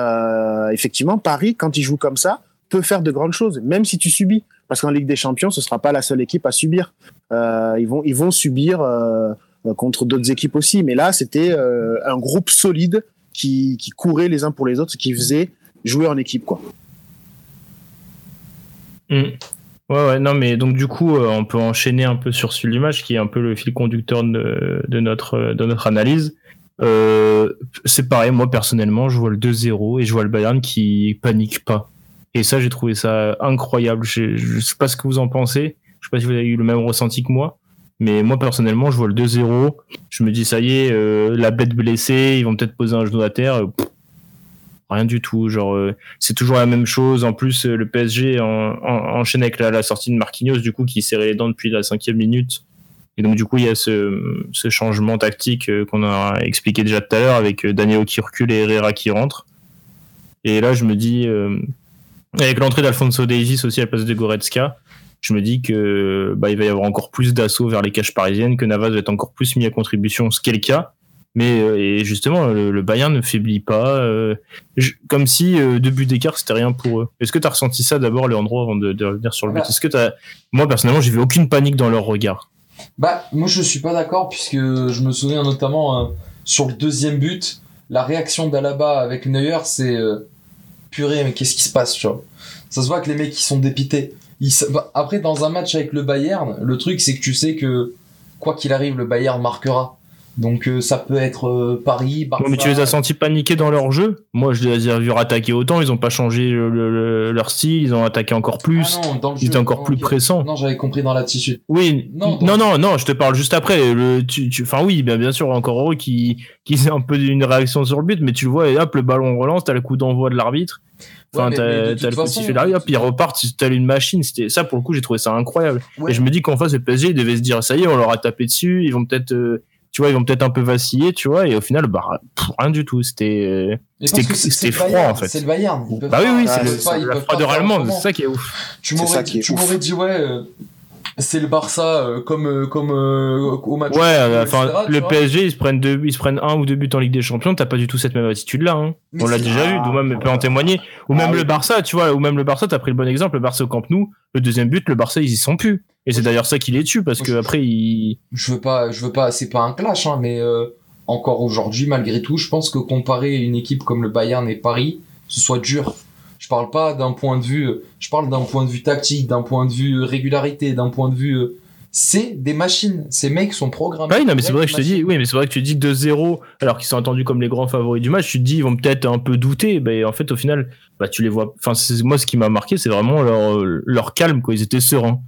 effectivement, Paris, quand il joue comme ça, peut faire de grandes choses, même si tu subis. Parce qu'en Ligue des Champions, ce sera pas la seule équipe à subir. Euh, ils vont subir euh, contre d'autres équipes aussi. Mais là, c'était euh, un groupe solide qui, courait les uns pour les autres, qui faisait jouer en équipe, quoi. Mm. Ouais, ouais, non, mais donc du coup, on peut enchaîner un peu sur ce match qui est un peu le fil conducteur de, notre, analyse. Euh, c'est pareil, moi personnellement, je vois le 2-0 et je vois le Bayern qui panique pas. Et ça, j'ai trouvé ça incroyable. Je, sais pas ce que vous en pensez. Je sais pas si vous avez eu le même ressenti que moi. Mais moi, personnellement, je vois le 2-0. Je me dis, ça y est, euh, la bête blessée, ils vont peut-être poser un genou à terre. rien du tout. Genre, euh, c'est toujours la même chose. En plus, euh, le PSG en, en, enchaîne avec la, sortie de Marquinhos, du coup, qui serrait les dents depuis la cinquième minute. Et donc, du coup, il y a ce, ce changement tactique qu'on a expliqué déjà tout à l'heure avec Daniel qui recule et Herrera qui rentre. Et là, je me dis, avec l'entrée d'Alfonso Davies aussi à la place de Goretzka, je me dis que bah, il va y avoir encore plus d'assauts vers les caches parisiennes, que Navas va être encore plus mis à contribution, ce qui est le cas. Mais euh, et justement, le, Bayern ne faiblit pas, euh, comme si euh, deux buts d'écart c'était rien pour eux. Est-ce que tu as ressenti ça d'abord, Léandro, avant de, de, revenir sur le but? Bah. Est-ce que as... moi personnellement, j'ai vu aucune panique dans leur regard. Bah, moi je suis pas d'accord puisque je me souviens notamment sur le deuxième but, la réaction d'Alaba avec Neuer, c'est purée, mais qu'est-ce qui se passe, tu vois? Ça se voit que les mecs, ils sont dépités. Bah, après, dans un match avec le Bayern, le truc, c'est que tu sais que, quoi qu'il arrive, le Bayern marquera. Donc euh, ça peut être euh, Paris, Barça. mais tu les as sentis paniquer dans leur jeu? Moi, je les ai vus attaquer autant. Ils n'ont pas changé leur style. Ils ont attaqué encore plus. Ah non, ils étaient encore plus pressants. Non, j'avais compris dans l'attitude. Oui. Non, non, non, non, Je te parle juste après. Le, tu, enfin oui, bien, bien sûr, encore heureux qui qui c'est un peu une réaction sur le but, mais tu le vois et hop, le ballon relance. T'as le coup d'envoi de l'arbitre. Enfin, t'as le coup de sifflet d'arrière, puis ils repartent, t'as une machine. C'était ça pour le coup, j'ai trouvé ça incroyable. Et je me dis qu'en face, le PSG, ils devaient se dire, ça y est, on leur a tapé dessus, ils vont peut-être euh, tu vois, ils vont peut-être un peu vaciller, tu vois, et au final, bah, rien du tout. C'était, c'était froid, en fait. C'est le Bayern. Bah oui, oui, c'est la froideur allemande, c'est ça qui est ouf. Tu m'aurais dit, ouais, euh, c'est le Barça euh, comme euh, comme euh, au match. Ouais, enfin le PSG ils se prennent deux, ils se prennent un ou deux buts en Ligue des Champions, t'as pas du tout cette même attitude là. Hein. On l'a déjà vu, ou même peut en témoigner. Ou même ah le Barça, tu vois, ou même le Barça, t'as pris le bon exemple, le Barça au Camp Nou, le deuxième but, le Barça ils y sont plus. Et c'est d'ailleurs ça qui les tue parce que après ils. Je veux pas, je veux pas, c'est pas un clash, hein, mais encore aujourd'hui malgré tout, je pense que comparer une équipe comme le Bayern et Paris, ce soit dur je parle pas d'un point de vue, je parle d'un point de vue tactique, d'un point de vue régularité, d'un point de vue euh, c'est des machines. Ces mecs sont programmés. oui, non, mais c'est vrai que je te dis, oui, mais c'est vrai que tu dis que de 0 alors qu'ils sont attendus comme les grands favoris du match, tu te dis, ils vont peut-être un peu douter. Ben, en fait, au final, bah, tu les vois. Enfin, moi, ce qui m'a marqué, c'est vraiment leur, leur calme, quoi. Ils étaient sereins.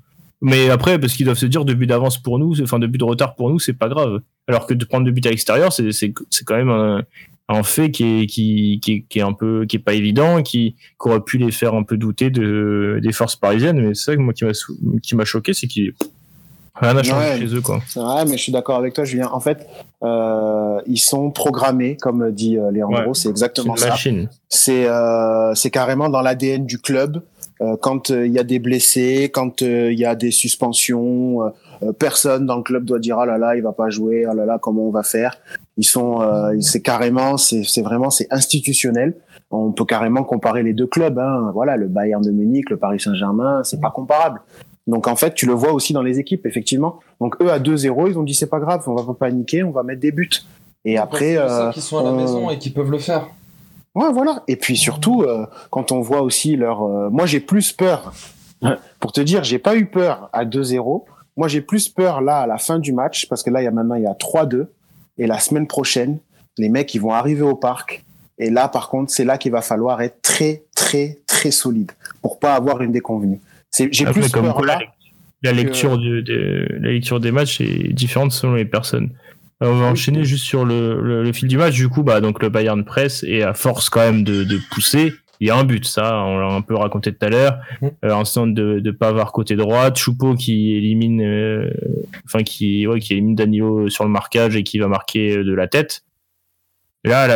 Mais après, parce qu'ils doivent se dire, deux buts d'avance pour nous, enfin, deux buts de retard pour nous, c'est pas grave. Alors que de prendre deux buts à l'extérieur, c'est, quand même un, un fait qui est, qui, qui, qui est un peu, qui est pas évident, qui, qui aurait pu les faire un peu douter de, des forces parisiennes. Mais c'est ça que moi qui m'a, qui m'a choqué, c'est qu'ils rien n'a changé chez eux, quoi. C'est vrai, mais je suis d'accord avec toi, Julien. En fait, euh, ils sont programmés, comme dit euh, Léandro, c'est exactement ça. C'est, euh, c'est carrément dans l'ADN du club. Euh, quand il y a des blessés, quand il y a des suspensions, personne dans le club doit dire ah là là il va pas jouer, ah là là comment on va faire? Ils sont, euh, c'est carrément, c'est vraiment, c'est institutionnel. On peut carrément comparer les deux clubs. Hein. Voilà, le Bayern de Munich, le Paris Saint-Germain, c'est pas comparable. Donc en fait, tu le vois aussi dans les équipes, effectivement. Donc eux à 2-0, ils ont dit c'est pas grave, on va pas paniquer, on va mettre des buts. Et après, euh, qui sont à la maison et qui peuvent le faire. Ouais, voilà. Et puis surtout, euh, quand on voit aussi leur, euh, moi j'ai plus peur. Pour te dire, j'ai pas eu peur à 2-0. Moi j'ai plus peur là à la fin du match parce que là il y a maintenant il y a 3-2 et la semaine prochaine, les mecs, ils vont arriver au parc. Et là, par contre, c'est là qu'il va falloir être très, très, très solide pour pas avoir une déconvenue. J'ai plus comme peur là la, lecture de, la lecture des matchs est différente selon les personnes. On va enchaîner juste sur le, le, fil du match. Du coup, bah, donc le Bayern presse et à force quand même de, de pousser, il y a un but, ça, on l'a un peu raconté tout à l'heure. Mmh. Euh, un centre de, de Pavard côté droit, Choupo qui élimine, euh, enfin qui, ouais, qui élimine Danilo sur le marquage et qui va marquer de la tête. là,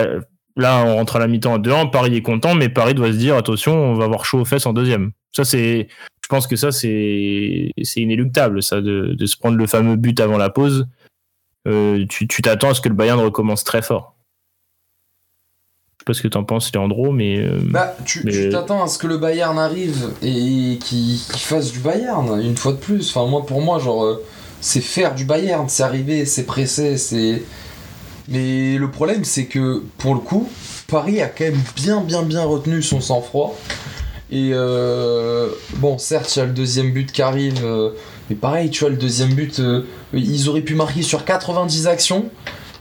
là, on rentre à la mi-temps à 2-1. Paris est content, mais Paris doit se dire attention, on va avoir chaud aux fesses en deuxième. Ça, c'est, je pense que ça, c'est, c'est inéluctable, ça, de, de se prendre le fameux but avant la pause. Euh, tu t'attends à ce que le Bayern recommence très fort pas ce que t'en penses, Leandro, mais. Euh, bah, tu t'attends à ce que le Bayern arrive et qu'il fasse du Bayern, une fois de plus. Enfin, moi, pour moi, genre, euh, c'est faire du Bayern, c'est arriver, c'est pressé, c'est. Mais le problème, c'est que, pour le coup, Paris a quand même bien, bien, bien retenu son sang-froid. Et euh, bon, certes, il y a le deuxième but qui arrive. Mais pareil, tu vois, le deuxième but, ils auraient pu marquer sur 90 actions.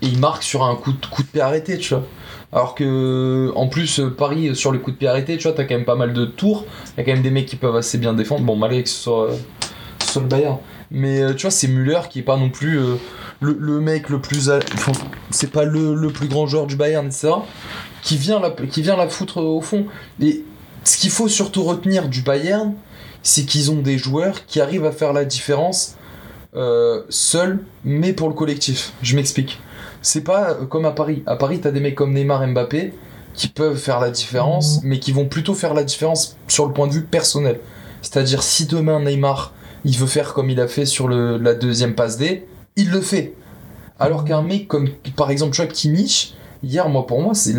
Et ils marquent sur un coup de, coup pied arrêté, tu vois. Alors que, en plus, Paris, sur les coups de pied arrêtés, tu vois, t'as quand même pas mal de tours. A quand même des mecs qui peuvent assez bien défendre. Bon, malgré que ce soit, le Bayern. Mais euh, tu vois, c'est Müller qui est pas non plus euh, le, mec le plus. c'est pas le, plus grand joueur du Bayern, etc. Qui vient, qui vient la foutre au fond. Et ce qu'il faut surtout retenir du Bayern, c'est qu'ils ont des joueurs qui arrivent à faire la différence euh, seuls, mais pour le collectif. Je m'explique c'est pas comme à Paris. À Paris, t'as des mecs comme Neymar, Mbappé qui peuvent faire la différence, mhm. mais qui vont plutôt faire la différence sur le point de vue personnel. C'est-à-dire, si demain Neymar, il veut faire comme il a fait sur le, la deuxième passe D, il le fait. Alors qu'un mec comme, par exemple, tu vois, Kimmich, hier, moi, pour moi, c'est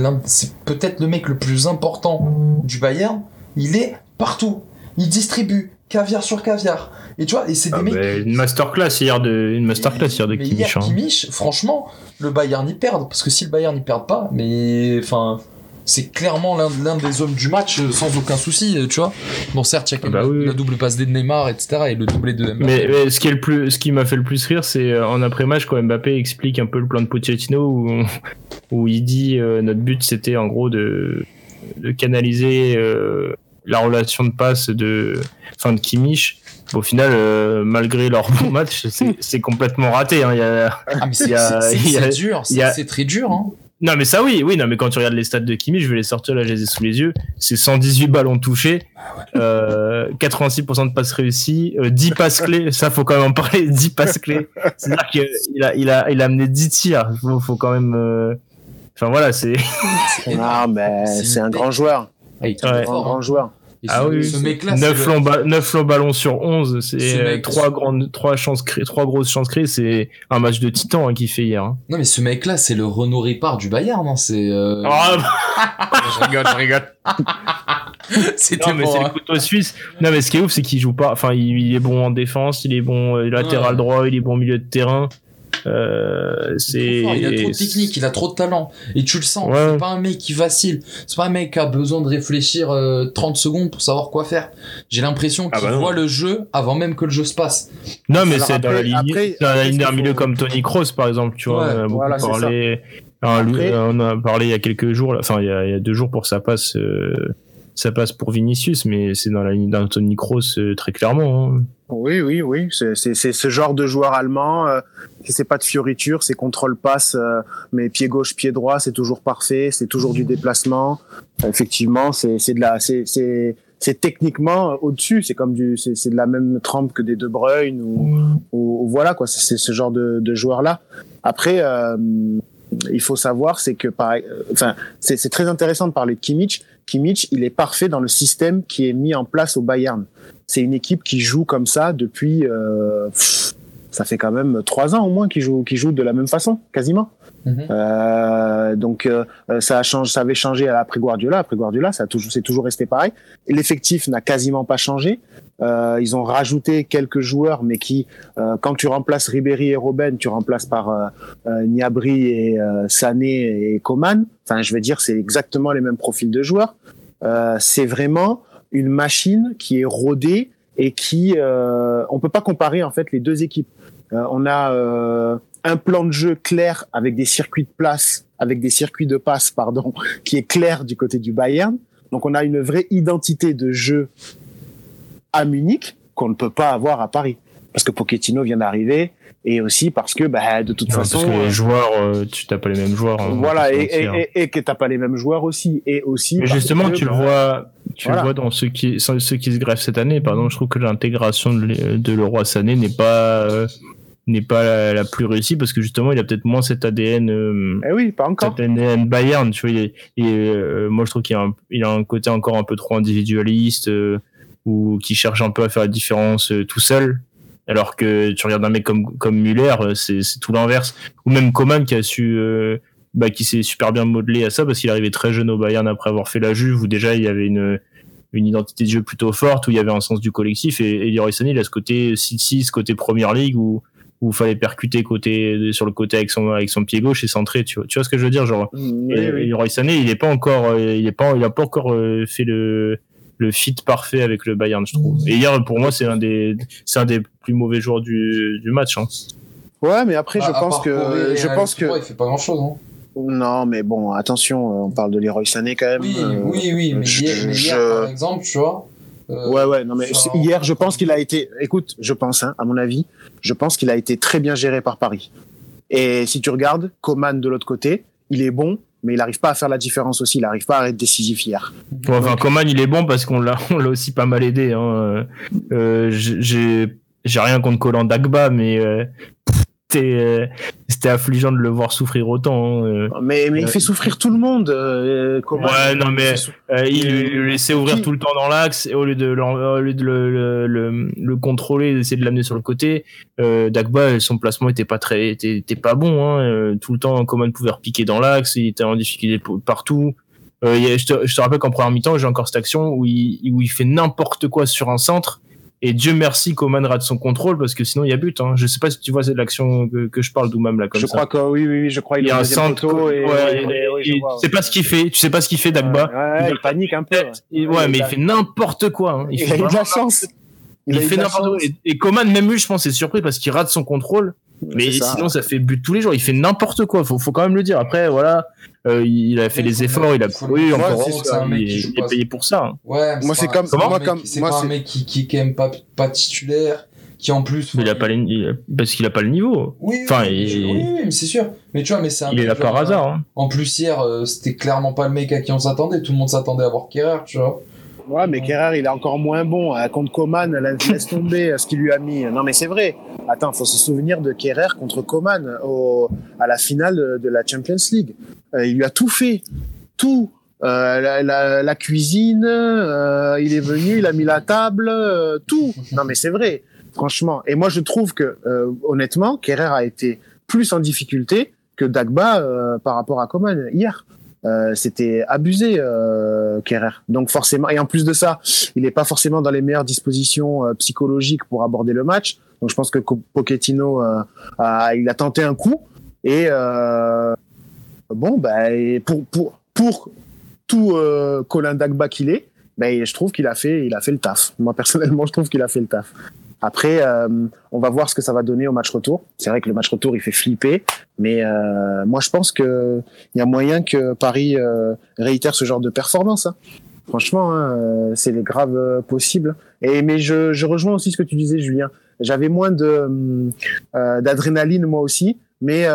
peut-être le mec le plus important du Bayern. Il est partout. Il distribue caviar sur caviar. Et tu vois, et c'est des ah mecs. Bah, une masterclass hier de, une masterclass hier de Kimmich. Hein. Kimmich, franchement, le Bayern y perd. Parce que si le Bayern n'y perd pas, mais enfin, c'est clairement l'un des hommes du match euh, sans aucun souci, euh, tu vois. Bon, certes, il y a quand même bah la, double passe de Neymar, etc. et le doublé de Mbappé. Mais, ce qui est le plus, ce qui m'a fait le plus rire, c'est euh, en après-match quand Mbappé explique un peu le plan de Pochettino où, où il dit notre but c'était en gros de, de canaliser la relation de passe de, fin de Kimmich au final, euh, malgré leur bon match, c'est complètement raté. Hein. Il y a, ah, c'est dur, c'est très dur. Hein. Non, mais ça, oui, oui, non, mais quand tu regardes les stats de Kimi, je vais les sortir là, je les ai sous les yeux. C'est 118 ballons touchés, euh, 86% de passes réussies, euh, 10 passes clés. Ça, faut quand même en parler, 10 passes clés. C'est-à-dire qu'il a, il a, il a amené 10 tirs. Faut, faut quand même, euh, enfin voilà, c'est. Non, mais c'est un grand joueur. Ah, il est Ouais. Un fort, grand hein. joueur. Et Ah ce, oui, ce mec-là, 9 c'est le- longs, ba- 9 longs ballons sur 11, Ce c'est 3 grandes, 3 chances créées, 3 grosses chances créées, c'est un match de titan hein, qu'il fait hier. Hein. Non, mais ce mec-là, c'est le Renaud Ripard du Bayern, non C'est. euh, Ah, je rigole, je rigole. C'était Non, mais bon, c'est hein. le couteau suisse. Non, mais ce qui est ouf, c'est qu'il joue pas. Enfin, il, il est bon en défense, il est bon euh, latéral Ouais. droit, il est bon milieu de terrain. Euh, c'est. il a trop de technique, il a trop de talent. Et tu le sens, Ouais. c'est pas un mec qui vacille. C'est pas un mec qui a besoin de réfléchir euh, 30 secondes pour savoir quoi faire. J'ai l'impression Ah qu'il bah voit le jeu avant même que le jeu se passe. Non, mais c'est dans la ligne, après- dans la ligne d'un milieu comme Tony Kroos, par exemple. Tu vois, Ouais, on a beaucoup voilà, c'est parlé. Après- on a parlé il y a quelques jours, là. enfin, il y a, il y a deux jours pour que ça passe. euh, ça passe pour Vinicius, mais c'est dans la ligne d'un Tony Kroos euh, très clairement. hein. Oui, oui, oui. C'est- ce genre de joueur allemand. Euh, c'est pas de fioriture, c'est contrôle passe, euh, mais pied gauche, pied droit, c'est toujours parfait. C'est toujours du déplacement. Euh, effectivement, c'est c'est de la, c'est c'est c'est techniquement euh, au-dessus. C'est comme du, c'est c'est de la même trempe que des De Bruyne ou, ou, ou voilà quoi. C'est ce genre de, de joueur là. Après. Euh, il faut savoir, c'est que, par, euh, enfin, c'est c'est très intéressant de parler de Kimmich. Kimmich, il est parfait dans le système qui est mis en place au Bayern. C'est une équipe qui joue comme ça depuis euh, pff, ça fait quand même trois ans au moins qu'ils jouent qu'ils jouent de la même façon quasiment. Mhm. euh, donc euh, ça a changé ça avait changé après Guardiola. Après Guardiola ça a toujours c'est toujours resté pareil. L'effectif n'a quasiment pas changé. Euh, ils ont rajouté quelques joueurs mais qui euh, quand tu remplaces Ribéry et Robben tu remplaces par euh, euh, Niabri et Sané et Coman. Enfin je vais dire c'est exactement les mêmes profils de joueurs euh, c'est vraiment une machine qui est rodée et qui euh, on peut pas comparer en fait les deux équipes. Euh, on a euh, un plan de jeu clair avec des circuits de place, avec des circuits de passe pardon, qui est clair du côté du Bayern. Donc on a une vraie identité de jeu à Munich qu'on ne peut pas avoir à Paris parce que Pochettino vient d'arriver et aussi parce que bah, de toute Non, façon parce que euh, les joueurs, euh, tu t'as pas les mêmes joueurs. hein, voilà et, se mentir. et, et, et que t'as pas les mêmes joueurs aussi et aussi Mais justement, que, tu le bah, vois, tu voilà. le vois dans ceux qui, ceux qui se greffent cette année. Par exemple, je trouve que l'intégration de, l'e- de Leroy Sané n'est pas, euh, n'est pas la, la plus réussie parce que justement, il a peut-être moins cet ADN, euh, eh oui pas encore cet ADN Bayern. Tu vois, euh, moi, je trouve qu'il a un, il a un côté encore un peu trop individualiste euh, ou qui cherche un peu à faire la différence euh, tout seul. Alors que tu regardes un mec comme, comme Muller, euh, c'est, c'est tout l'inverse. Ou même Coman qui a su, euh, bah, qui s'est super bien modelé à ça parce qu'il arrivait très jeune au Bayern après avoir fait la Juve où déjà il y avait une, une identité de jeu plutôt forte où il y avait un sens du collectif et, et Leroy Sané il a ce côté 6-6, ce côté première ligue où où il fallait percuter côté sur le côté avec son avec son pied gauche et centrer tu vois, tu vois ce que je veux dire genre Oui, et, oui. et Leroy Sané il est pas encore euh, il est pas il a pas encore fait le le fit parfait avec le Bayern je trouve et hier pour moi c'est un des c'est un des plus mauvais joueurs du, du match hein. Ouais, mais après, Bah, je à pense que, je pense que, Il fait pas grand chose, hein. non, mais bon, attention, euh, on parle de Leroy Sané quand même. Oui, euh, oui, oui, mais je- hier, mais hier, je- par exemple, tu vois. euh, Ouais, ouais, non, mais ça- hier, je pense qu'il a été, écoute, je pense, hein, à mon avis, je pense qu'il a été très bien géré par Paris. Et si tu regardes, Coman de l'autre côté, il est bon, mais il n'arrive pas à faire la différence aussi, il n'arrive pas à être décisif hier. Bon, enfin, Coman, il est bon parce qu'on l'a, on l'a aussi pas mal aidé. Hein. Euh, j'ai, j'ai rien contre Colin Dagba, mais euh, c'était, euh, c'était affligeant de le voir souffrir autant. hein. Euh, Mais, mais il Euh, fait souffrir tout le monde, euh. Ouais, non, mais- Il euh, le- laissait ouvrir Qui- tout le temps dans l'axe et au lieu de, l'en- au lieu de le, le, le, le contrôler, d'essayer de l'amener sur le côté. Euh, Dagba, son placement était pas très, était, était pas bon. Hein. Tout le temps, Coman pouvait repiquer dans l'axe, il était en difficulté partout. Euh, je, te, je te rappelle qu'en première mi-temps, j'ai encore cette action où il, où il fait n'importe quoi sur un centre. Et Dieu merci, Coman rate son contrôle parce que sinon il y a but. Hein. Je sais pas si tu vois c'est de l'action que, que je parle d'où même là comme je ça. crois que oui, oui, oui, je crois il y est a un centre. et, ouais, et- ouais, je tu sais pas ce qu'il fait. Tu sais pas ce qu'il fait, Dagba. Ouais, ouais, il panique un peu. Ouais, mais il il a- fait n'importe quoi. hein. Il, Il, a fait eu de la chance. il, a eu fait n'importe quoi. Et, Coman, même lui, je pense, est surpris parce qu'il rate son contrôle. Mais ça. sinon, ça fait but tous les jours. Il fait n'importe quoi. Faut, faut quand même le dire. Après, voilà, euh, il a fait les efforts. Il a mettre. encore c'est c'est il, est payé pour ça. Ouais, Moi, c'est pas- comme- moi, un mec- comme- C'est moi, pas un c'est- mec qui, qui, qui aime pas, pas titulaire, qui en plus. Mais il a pas les... parce qu'il a pas le niveau. Oui, Enfin, oui, il- oui, oui, mais c'est sûr. Mais tu vois, mais c'est un Il est là par hasard. Hein. En plus, hier, euh, c'était clairement pas le mec à qui on s'attendait. Tout le monde s'attendait à voir Kerrer, tu vois. Ouais, mais Kerrer, il est encore moins bon. Contre Coman, la- laisse tomber euh, ce qu'il lui a mis. Non, mais c'est vrai. Attends, faut se souvenir de Kerrer contre Coman au, à la finale de, la Champions League. Euh, il lui a tout fait. Tout. Euh, la, la- la cuisine, euh, il est venu, il a mis la table, euh, tout. Non, mais c'est vrai, franchement. Et moi, je trouve que, euh, honnêtement, Kerrer a été plus en difficulté que Dagba euh, par rapport à Coman hier. Euh, c'était abusé euh, Kerrer. Donc forcément, et en plus de ça, il n'est pas forcément dans les meilleures dispositions euh, psychologiques pour aborder le match. Donc je pense que Pochettino, a, il a tenté un coup. Et bon, bah, pour pour pour tout Colin Dagba qu'il est, ben je trouve qu'il a fait il a fait le taf. Moi personnellement, je trouve qu'il a fait le taf. Après, euh, on va voir ce que ça va donner au match retour. C'est vrai que le match retour, il fait flipper, mais euh, moi, je pense que il y a moyen que Paris euh, réitère ce genre de performance. hein. Franchement, hein, euh, c'est les graves euh, possible. Et mais je, je rejoins aussi ce que tu disais, Julien. J'avais moins de euh, d'adrénaline moi aussi, mais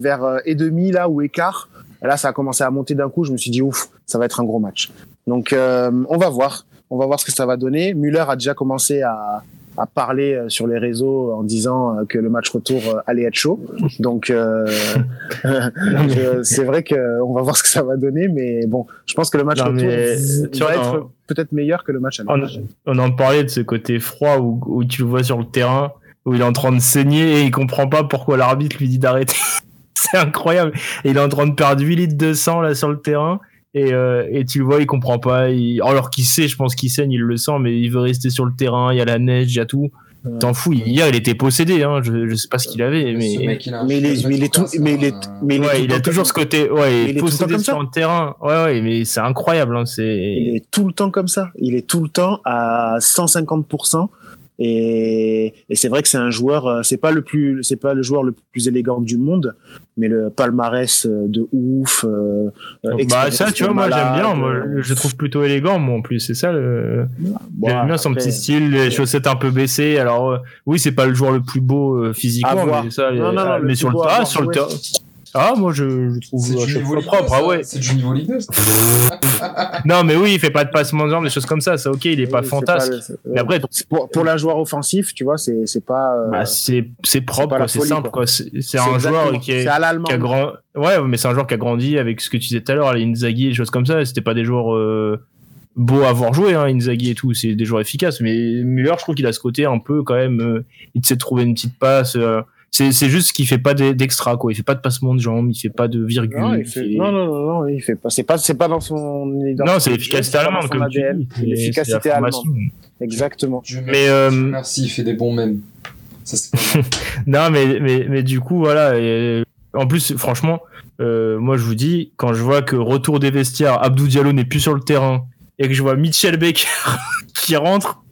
vers et demi là ou écart, là ça a commencé à monter d'un coup. Je me suis dit ouf, ça va être un gros match. Donc on va voir, on va voir ce que ça va donner. Müller a déjà commencé à à parler euh, sur les réseaux en disant euh, que le match retour euh, allait être chaud. Donc euh, c'est vrai que on va voir ce que ça va donner, mais bon, je pense que le match Non, retour va être peut-être meilleur que le match aller. On, on en parlait de ce côté froid où, où tu le vois sur le terrain, où il est en train de saigner et il comprend pas pourquoi l'arbitre lui dit d'arrêter. C'est incroyable. Et il est en train de perdre 8 litres de sang là sur le terrain. Et, euh, et tu le vois, il comprend pas. Il- Alors qu'il sait, je pense qu'il saigne, il le sent, mais il veut rester sur le terrain. Il y a la neige, il y a tout. Ouais. T'en fous. Hier, il était possédé. Hein. Je, je sais pas ce qu'il avait, mais. Ce mec, il a Mais est, cheveu mais il est tout, classe, mais il est, mais il est ouais, tout il le a temps toujours ce côté. Ouais, il est possédé comme ça. sur le terrain. Ouais, ouais, mais c'est incroyable. Hein. C'est. Il est tout le temps comme ça. Il est tout le temps à 150%. Et, et c'est vrai que c'est un joueur, euh, c'est pas le plus, c'est pas le joueur le plus élégant du monde, mais le palmarès euh, de ouf. euh, euh, bah ça, tu vois, moi j'aime bien. Moi, je trouve plutôt élégant, moi en plus. C'est ça le. bon, J'aime bien son après, petit style, les chaussettes un peu baissées. Alors euh, oui, c'est pas le joueur le plus beau euh, physiquement, mais ça, Non, non, non, le mais sur le voir sur le terrain. Ah, moi je, je trouve C'est à chaque niveau fois Ligue 2, propre. Ah ouais. C'est du niveau Ligue 2. ça. Non, mais oui, il fait pas de passement de jambes, des choses comme ça. Ça, ok, il est pas oui, Mais après, pour, pour la joueur offensif, tu vois, c'est, c'est pas. euh, bah, c'est c'est propre, c'est simple, quoi. quoi. C'est un joueur qui est C'est à l'allemand. qui a grand ouais mais c'est un joueur qui a grandi avec ce que tu disais tout à l'heure les Inzaghi des choses comme ça c'était pas des joueurs euh, beaux à voir jouer hein, Inzaghi et tout c'est des joueurs efficaces mais Müller je trouve qu'il a ce côté un peu quand même euh, il sait trouver une petite passe euh, c'est c'est juste qu'il fait pas d'e- d'extra quoi il fait pas de passement de jambes il fait pas de virgule Non, il il fait- fait- non, non, non, non, il fait pas. C'est pas, c'est pas dans son. non c'est l'efficacité allemande comme tu ADN. dis L'efficacité allemande. Exactement. Dieu mais merci, euh, merci, il fait des bons mal. Non, mais, mais, mais du coup, voilà. et en plus, franchement, euh, moi, je vous dis, quand je vois que retour des vestiaires, Abdou Diallo n'est plus sur le terrain et que je vois Mitchell Baker qui rentre,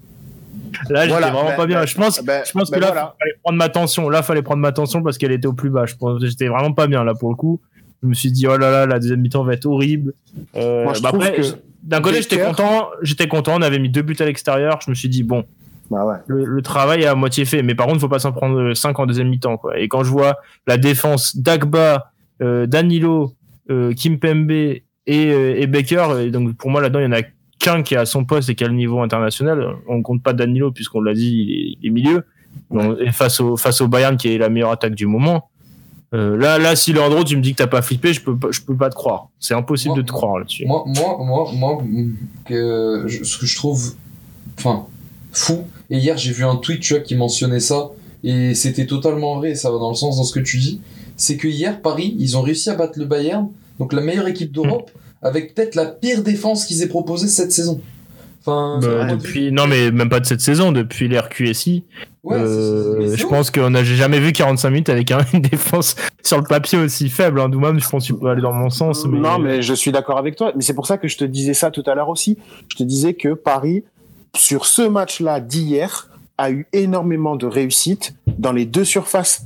là, j'étais vraiment ben, pas bien. ben, je pense, Ben, je pense que là, voilà. fallait prendre ma tension. Là, fallait prendre ma tension parce qu'elle était au plus bas. Je pense, j'étais vraiment pas bien là pour le coup. Je me suis dit, oh là là, la deuxième mi-temps va être horrible. Euh, Moi, je bah après, d'un côté, j'étais content. J'étais content. On avait mis deux buts à l'extérieur. Je me suis dit, bon, Bah ouais. le, le travail est à moitié fait. Mais par contre, faut pas s'en prendre 5 en deuxième mi-temps. Quoi. Et quand je vois la défense d'Agba, euh, Danilo, euh, Kimpembe et, euh, et Baker, et donc pour moi là-dedans, il y en a qu'un qui est à son poste et qui a le niveau international. On compte pas Danilo puisqu'on l'a dit, il est, il est milieu. Donc, et face au, face au Bayern qui est la meilleure attaque du moment. Euh, là, là, si Leandro, tu me dis que t'as pas flippé, je peux pas, je peux pas te croire. C'est impossible Moi- de te croire là-dessus. Moi, moi, moi, moi, que je- ce que je trouve, enfin, fou. Et hier, j'ai vu un tweet, tu vois, qui mentionnait ça, et c'était totalement vrai. et Ça va dans le sens dans ce que tu dis. C'est que hier, Paris, ils ont réussi à battre le Bayern, donc la meilleure équipe d'Europe, avec peut-être la pire défense qu'ils aient proposée cette saison. Enfin, Bah, depuis, non, mais même pas de cette saison, depuis l'RQSI. ouais, Euh, je pense qu'on n'a jamais vu 45 minutes avec un- une défense sur le papier aussi faible. Hein. Doumam, je pense qu'il peut aller dans mon sens. Mais... Non, mais je suis d'accord avec toi. Mais c'est pour ça que je te disais ça tout à l'heure aussi. Je te disais que Paris, sur ce match-là d'hier, a eu énormément de réussite dans les deux surfaces.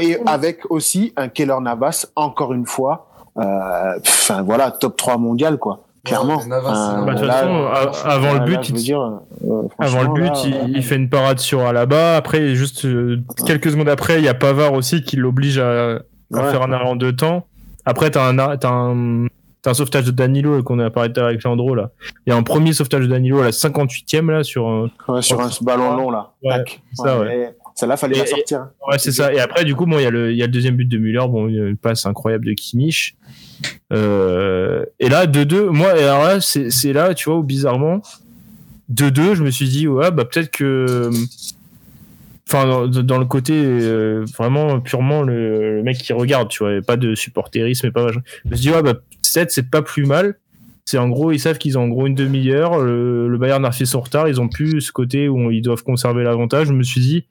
Et avec aussi un Keller Navas, encore une fois, euh, enfin voilà, top 3 mondial, quoi. clairement. Enfin, Bah, de toute là, façon, là, a- avant le là, but, veux il- dire, euh, Avant le but, là, il, euh, il fait une parade sur Alaba. Après, juste euh, quelques secondes après, il y a Pavard aussi qui l'oblige à, à Ouais. faire un arrêt en deux temps. Après, t'as un, t'as un, t'as un sauvetage de Danilo qu'on a parlé avec Leandro là. Il y a un premier sauvetage de Danilo à la 58e là sur. un- ouais, sur un ballon long là. Ouais, Tac. c'est ça, ouais. et Celle-là, fallait Et- la sortir. Ouais, c'est ça. Et après, du coup, bon, il y a le, y a le deuxième but de Müller. Bon, une passe incroyable de Kimmich. Euh, et là, 2-2. Moi, alors là, c'est là, tu vois, où bizarrement, 2-2, je me suis dit, ouais, bah peut-être que. Enfin, dans, dans le côté euh, vraiment purement le, le mec qui regarde, tu vois, et pas de supporterisme et pas machin. Je me suis dit, ouais, bah 7, c'est pas plus mal. C'est en gros, ils savent qu'ils ont en gros une demi-heure. Le, le Bayern a fait son retard. Ils ont plus ce côté où ils doivent conserver l'avantage. Je me suis dit,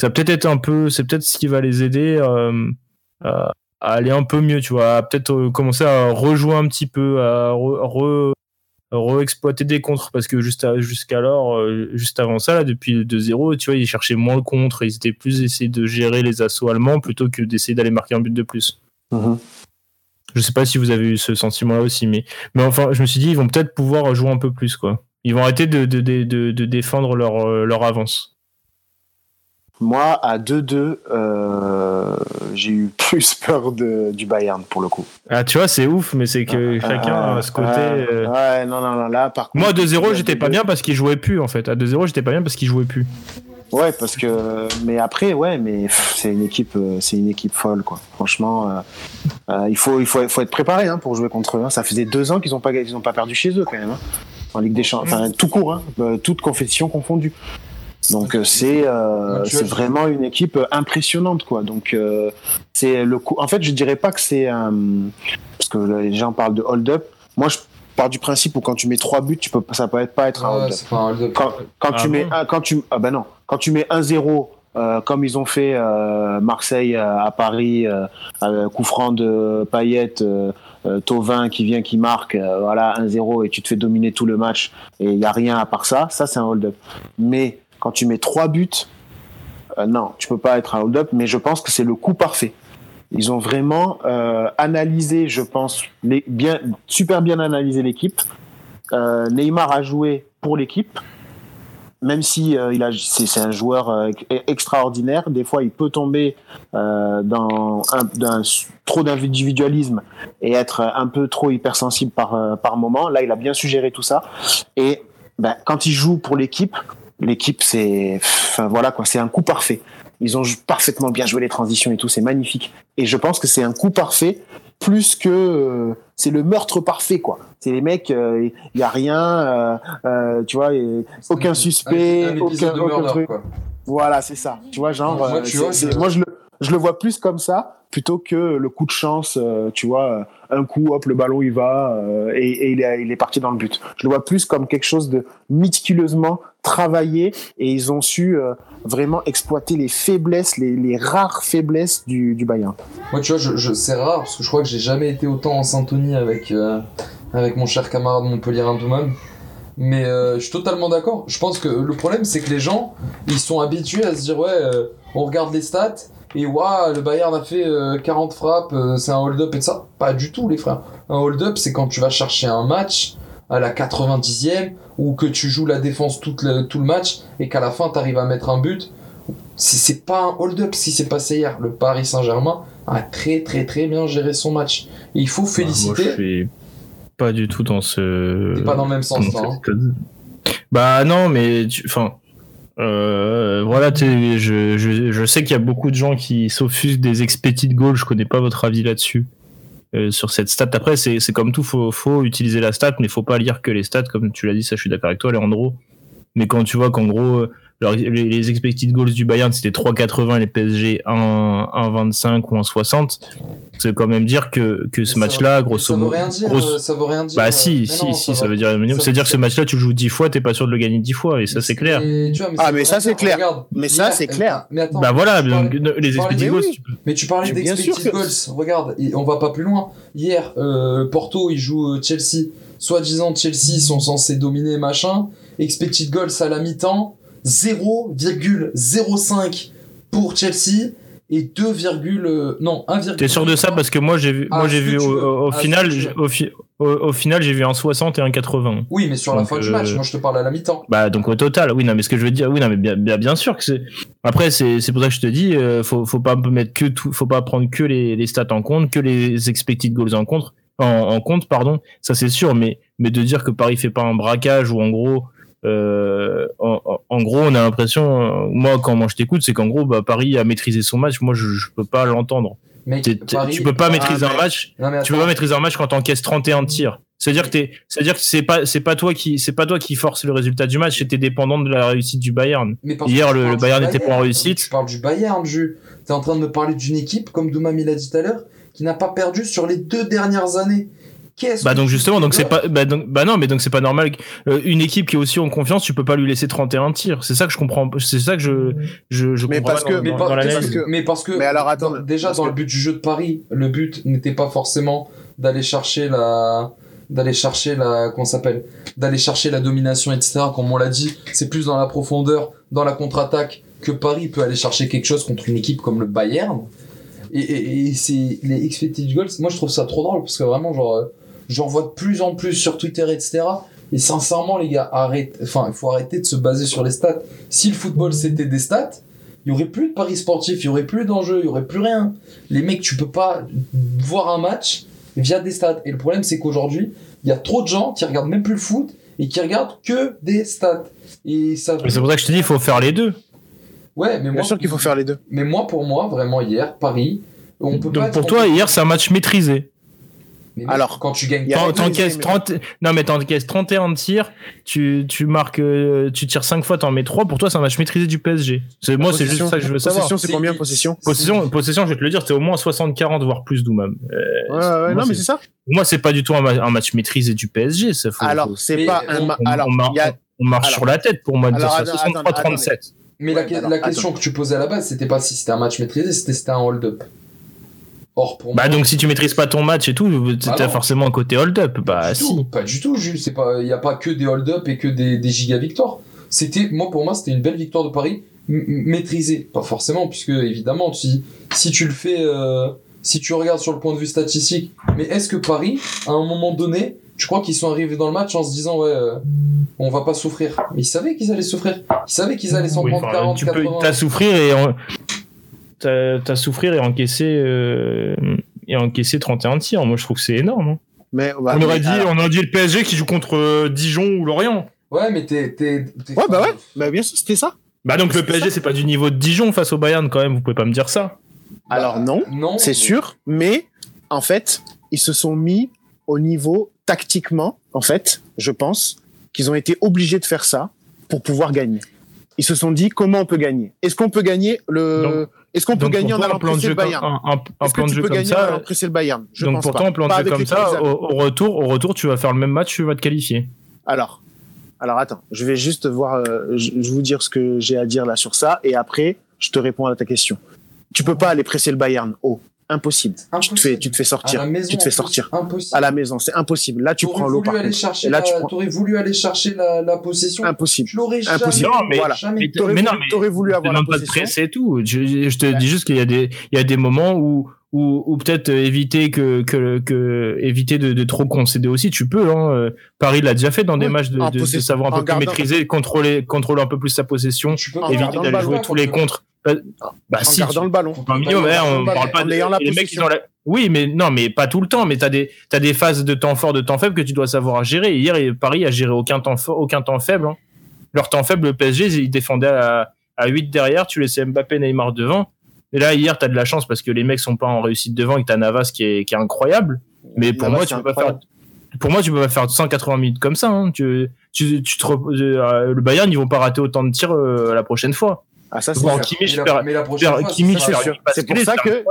ça peut-être être un peu, c'est peut-être ce qui va les aider euh, à, aller un peu mieux, tu vois, à peut-être euh, commencer à rejouer un petit peu, à re, re- re-exploiter des contres, parce que juste jusqu'alors, euh, juste avant ça, là, depuis le 2-0, tu vois, ils cherchaient moins le contre, ils étaient plus essayer de gérer les assauts allemands plutôt que d'essayer d'aller marquer un but de plus. Mhm. Je sais pas si vous avez eu ce sentiment-là aussi, mais, mais enfin, je me suis dit, ils vont peut-être pouvoir jouer un peu plus, quoi. Ils vont arrêter de, de, de, de, défendre leur, leur avance. Moi, à 2-2, euh, j'ai eu plus peur de, du Bayern pour le coup. Ah, tu vois, c'est ouf, mais c'est que chacun Ah, a ce côté. ouais, euh, ouais, non, non, non, là, par contre. Moi, à il y 2-0, a j'étais pas bien parce qu'il jouait plus, en fait. À 2-0, j'étais pas bien parce qu'il jouait plus. Ouais, parce que. Mais après, ouais, mais c'est une équipe, euh, c'est une équipe folle, quoi. Franchement, euh, euh, il faut, il faut, faut être préparé hein, pour jouer contre eux. hein. Ça faisait deux ans qu'ils n'ont pas, ils ont pas perdu chez eux quand même. hein. En Ligue des Champions, enfin tout court, hein, euh, toute compétition confondue. Donc euh, c'est, euh, tu c'est vraiment une équipe euh, impressionnante, quoi. Donc euh, c'est le coup. En fait, je dirais pas que c'est un, parce que les gens parlent de hold-up. Moi, je pars du principe où quand tu mets trois buts, tu peux, ça peut être pas être un pas un hold-up. quand, quand Ah tu mets un, quand tu ah ben non quand tu mets 1-0 euh, comme ils ont fait euh, Marseille euh, à Paris euh, euh, coup franc de Payet euh, euh, Thauvin qui vient qui marque euh, voilà 1-0 et tu te fais dominer tout le match et il y a rien à part ça ça c'est un hold-up mais quand tu mets trois buts euh, non tu peux pas être un hold-up mais je pense que c'est le coup parfait ils ont vraiment euh, analysé je pense bien super bien analysé l'équipe euh, Neymar a joué pour l'équipe même si il c'est, un joueur e- extraordinaire, des fois il peut tomber dans trop d'individualisme et être un peu trop hypersensible par, par moment. Là, il a bien suggéré tout ça. Et ben, quand il joue pour l'équipe, l'équipe, c'est, enfin voilà quoi, c'est un coup parfait. Ils ont parfaitement bien joué les transitions et tout, c'est magnifique. Et je pense que c'est un coup parfait plus que euh, c'est le meurtre parfait quoi. C'est les mecs, il euh, y a rien, euh, euh, tu vois, aucun suspect, Un- un épisode aucun, de aucun murder, truc. quoi. Voilà, c'est ça. Tu vois, genre, Moi, euh, tu vois, moi je le, je le vois plus comme ça plutôt que le coup de chance, euh, tu vois, euh, un coup, hop, le ballon il va euh, et, il, est, parti dans le but. Je le vois plus comme quelque chose de méticuleusement travaillé et ils ont su vraiment exploiter les faiblesses, les, rares faiblesses du, du Bayern. Moi, tu vois, c'est rare parce que je crois que j'ai jamais été autant en syntonie avec, avec mon cher camarade Montpellier Douman. Mais je suis totalement d'accord. Je pense que le problème, c'est que les gens, ils sont habitués à se dire, ouais, on regarde les stats et waouh, le Bayern a fait euh, 40 frappes, euh, c'est un hold-up et tout ça. Pas du tout, les frères. Un hold-up, c'est quand tu vas chercher un match à la 90e ou que tu joues la défense tout le, tout le match et qu'à la fin, tu arrives à mettre un but. Si c'est pas un hold-up, si c'est passé hier, le Paris Saint-Germain a très très très bien géré son match. Et il faut féliciter. Moi, je suis pas du tout dans ce. T'es pas dans le même sens, cette code. Bah non, mais enfin. Euh, voilà, je, sais qu'il y a beaucoup de gens qui s'offusquent des expected goals. Je connais pas votre avis là-dessus. euh, sur cette stat. Après, c'est comme tout, faut, faut utiliser la stat, mais faut pas lire que les stats, comme tu l'as dit, ça je suis d'accord avec toi, Leandro. Mais quand tu vois qu'en gros, euh, les, les expected goals du Bayern c'était 3,80 et les PSG 1 1,25 ou 1,60, c'est quand même dire que, que ce match-là, grosso ça veut modo. rien dire. grosso- euh, Ça veut rien dire. Bah euh, si, mais si, non, si, ça veut dire minimum. C'est-à-dire que ce match-là, tu le joues 10 fois, t'es pas sûr de le gagner 10 fois, et ça c'est clair. Et tu vois, mais Ah, ça mais ça, c'est clair. Regarde, Mais ça, c'est clair. Mais attends, Bah voilà, donc, les expected mais goals, oui. tu peux- Mais tu parlais d'expected goals. Regarde, et on va pas plus loin. Hier, euh, Porto, il joue Chelsea. Soi-disant, Chelsea sont censés dominer, machin. Expected goals à la mi-temps, 0,05 pour Chelsea et 2, euh, non 1, T'es sûr de ça? parce que moi j'ai vu, Ah, moi j'ai ce que vu au, Ah, final, j'ai- au, fi- au, au final j'ai vu un 60 et un 80. Oui, mais sur la fin du euh, match, moi je te parle à la mi-temps. Bah donc au total, oui non mais ce que je veux dire, oui non mais bien bien, bien sûr que c'est. Après c'est c'est pour ça que je te dis, euh, faut faut pas mettre que tout, faut pas prendre que les, les stats en compte, que les expected goals en compte, en, en compte pardon, ça c'est sûr, mais mais de dire que Paris fait pas un braquage ou en gros. Euh, en, gros, on a l'impression, moi, quand moi je t'écoute, c'est qu'en gros, bah, Paris a maîtrisé son match. Moi, je, je peux pas l'entendre. Paris- Tu peux pas maîtriser Ah, un mais- match Non, tu peux pas maîtriser un match quand t'encaisses 31 tirs. C'est-à-dire que c'est-à-dire que c'est pas, c'est pas toi qui, c'est pas toi qui force le résultat du match, c'était dépendant de la réussite du Bayern. Mais Hier, tu le- Bayern n'était pas en réussite. Tu parles du Bayern, Ju. T'es en train de me parler d'une équipe, comme Doumami l'a dit tout à l'heure, qui n'a pas perdu sur les deux dernières années. Qu'est-ce Bah donc justement, donc c'est pas, bah, donc, bah non, mais donc c'est pas normal. euh, une équipe qui est aussi en confiance, tu peux pas lui laisser 31 tirs. C'est ça que je comprends. C'est ça que je, je, je Mais comprends parce pas que- dans, mais, dans- dans parce que- mais parce que, Mais alors, attends, dans- déjà dans que- le but du jeu de Paris, le but n'était pas forcément d'aller chercher la, d'aller chercher la, qu'on s'appelle, d'aller chercher la domination, etc. Comme on l'a dit, c'est plus dans la profondeur, dans la contre-attaque que Paris peut aller chercher quelque chose contre une équipe comme le Bayern. Et, et, et c'est les expected goals. Moi, je trouve ça trop drôle parce que vraiment, genre, euh, j'en vois de plus en plus sur Twitter, etc. Et sincèrement, les gars, arrête. Enfin, il faut arrêter de se baser sur les stats. Si le football c'était des stats, il y aurait plus de paris sportifs, il y aurait plus d'enjeux, il y aurait plus rien. Les mecs, tu peux pas voir un match via des stats. Et le problème, c'est qu'aujourd'hui, il y a trop de gens qui regardent même plus le foot et qui regardent que des stats. Et ça. Mais c'est pour ça que je te dis, il faut faire les deux. Ouais, mais Bien moi, sûr qu'il faut faire les deux. mais moi, pour moi, vraiment hier, Paris, on peut. Donc pour on toi, peut- hier, c'est un match maîtrisé. Mais mec, Alors, quand tu gagnes T'encaisses mais- 30, non mais t'encaisses 31 de tirs, tu, tu marques, euh, tu tires 5 fois, t'en mets 3, pour toi c'est un match maîtrisé du PSG. C'est, moi c'est juste Possession- ça que je veux savoir. Possession, c'est C'est- combien possession Possession, possession, je vais te le dire, c'est au moins 60-40, voire plus Doumam. Euh, Ouais, ouais, moi, non, mais c'est- ça. Pour moi, c'est pas du tout un, ma- un match maîtrisé du PSG. Ça, faut- Alors, c'est Mais pas un. on- ma- on, Alors, on a. marche alors- sur la tête pour moi de dire alors, ça. attends, 63-37. Mais Ouais, la, alors, la question que tu posais à la base, c'était pas si c'était un match maîtrisé, c'était si c'était un hold-up. Or, pour Bah moi. donc si tu maîtrises pas ton match et tout, t'as non. forcément un côté hold-up. Bah pas du si. tout, pas du tout, Jules. C'est pas, il y a pas que des hold-up et que des, des giga victoires. C'était, moi, pour moi, c'était une belle victoire de Paris, maîtrisée. Pas forcément, puisque, évidemment, si, si tu le fais, euh, si tu regardes sur le point de vue statistique, mais est-ce que Paris, à un moment donné, tu crois qu'ils sont arrivés dans le match en se disant, ouais, euh, on va pas souffrir? Mais ils savaient qu'ils allaient souffrir. Ils savaient qu'ils allaient s'en Oui, prendre enfin, 40, tu peux, 80. t'as souffrir et en- t'as, t'as souffrir et encaisser euh, et encaisser 31 tirs. Moi je trouve que c'est énorme. hein. Mais, bah, on aurait mais dit, alors- on aurait dit le PSG qui joue contre euh, Dijon ou Lorient. Ouais, mais t'es, Ouais, bah ouais. Bah, bien sûr, c'était ça. Bah donc le PSG c'est pas du niveau de Dijon face au Bayern quand même. Vous pouvez pas me dire ça. Bah, Alors, non. Non. C'est mais- sûr, mais en fait, ils se sont mis au niveau tactiquement, en fait, je pense, qu'ils ont été obligés de faire ça pour pouvoir gagner. Ils se sont dit comment on peut gagner? Est-ce qu'on peut gagner le Est-ce qu'on peut gagner en allant presser le Bayern Est-ce plan que de tu jeu peux comme gagner en allant ça. presser le Bayern? Je donc pense pour pas. toi un plan de jeu comme ça, au, au retour, au retour tu vas faire le même match, tu vas te qualifier. Alors, alors attends, je vais juste voir, euh, je, je vais vous dire ce que j'ai à dire là sur ça, et après, je te réponds à ta question. Tu peux pas aller presser le Bayern haut, impossible. Tu te fais, tu te fais À sortir, la maison, tu te fais sortir Impossible. à la maison, c'est impossible. Là, tu prends l'eau par contre. chercher là, la- tu prends- T'aurais voulu aller chercher la, la possession. Impossible. Je l'aurais jamais. Impossible. Non, mais- voilà. mais- T'aurais mais non, voulu, mais- t'aurais voulu avoir la demande pas de possession. et tout. Je, je te Ouais. dis juste qu'il y a des, il y a des moments où, où, où peut-être éviter que, que, que éviter de, de trop concéder aussi. Tu peux. Hein. Euh, Paris l'a déjà fait dans des matchs de, savoir un peu plus maîtriser, contrôler, contrôler un peu plus sa possession, Tu peux En pas éviter d'aller jouer tous les contres. Bah, bah En si. gardant tu- le ballon. minimum, hein, on parle pas en de, ayant la les mecs ont la... Oui, mais non, mais pas tout le temps. Mais t'as des, t'as des phases de temps fort, de temps faible que tu dois savoir gérer. Hier, Paris a géré aucun temps fort, aucun temps faible. hein. Leur temps faible, le PSG, ils défendaient à, à 8 derrière. Tu laissais Mbappé, Neymar devant. Et là, hier, t'as de la chance parce que les mecs sont pas en réussite devant et que t'as Navas qui est, qui est incroyable. Mais pour Navas, moi, tu peux pas faire. Pour moi, tu peux pas faire 180 minutes comme ça. hein. Tu, tu, tu te euh, le Bayern, ils vont pas rater autant de tirs euh, la prochaine fois. Ah, ça, c'est Bon, sûr. Kimmich, Mais perd- la, mais la prochaine perd- fois, Kimmich, ça sera- perd- C'est pour ça que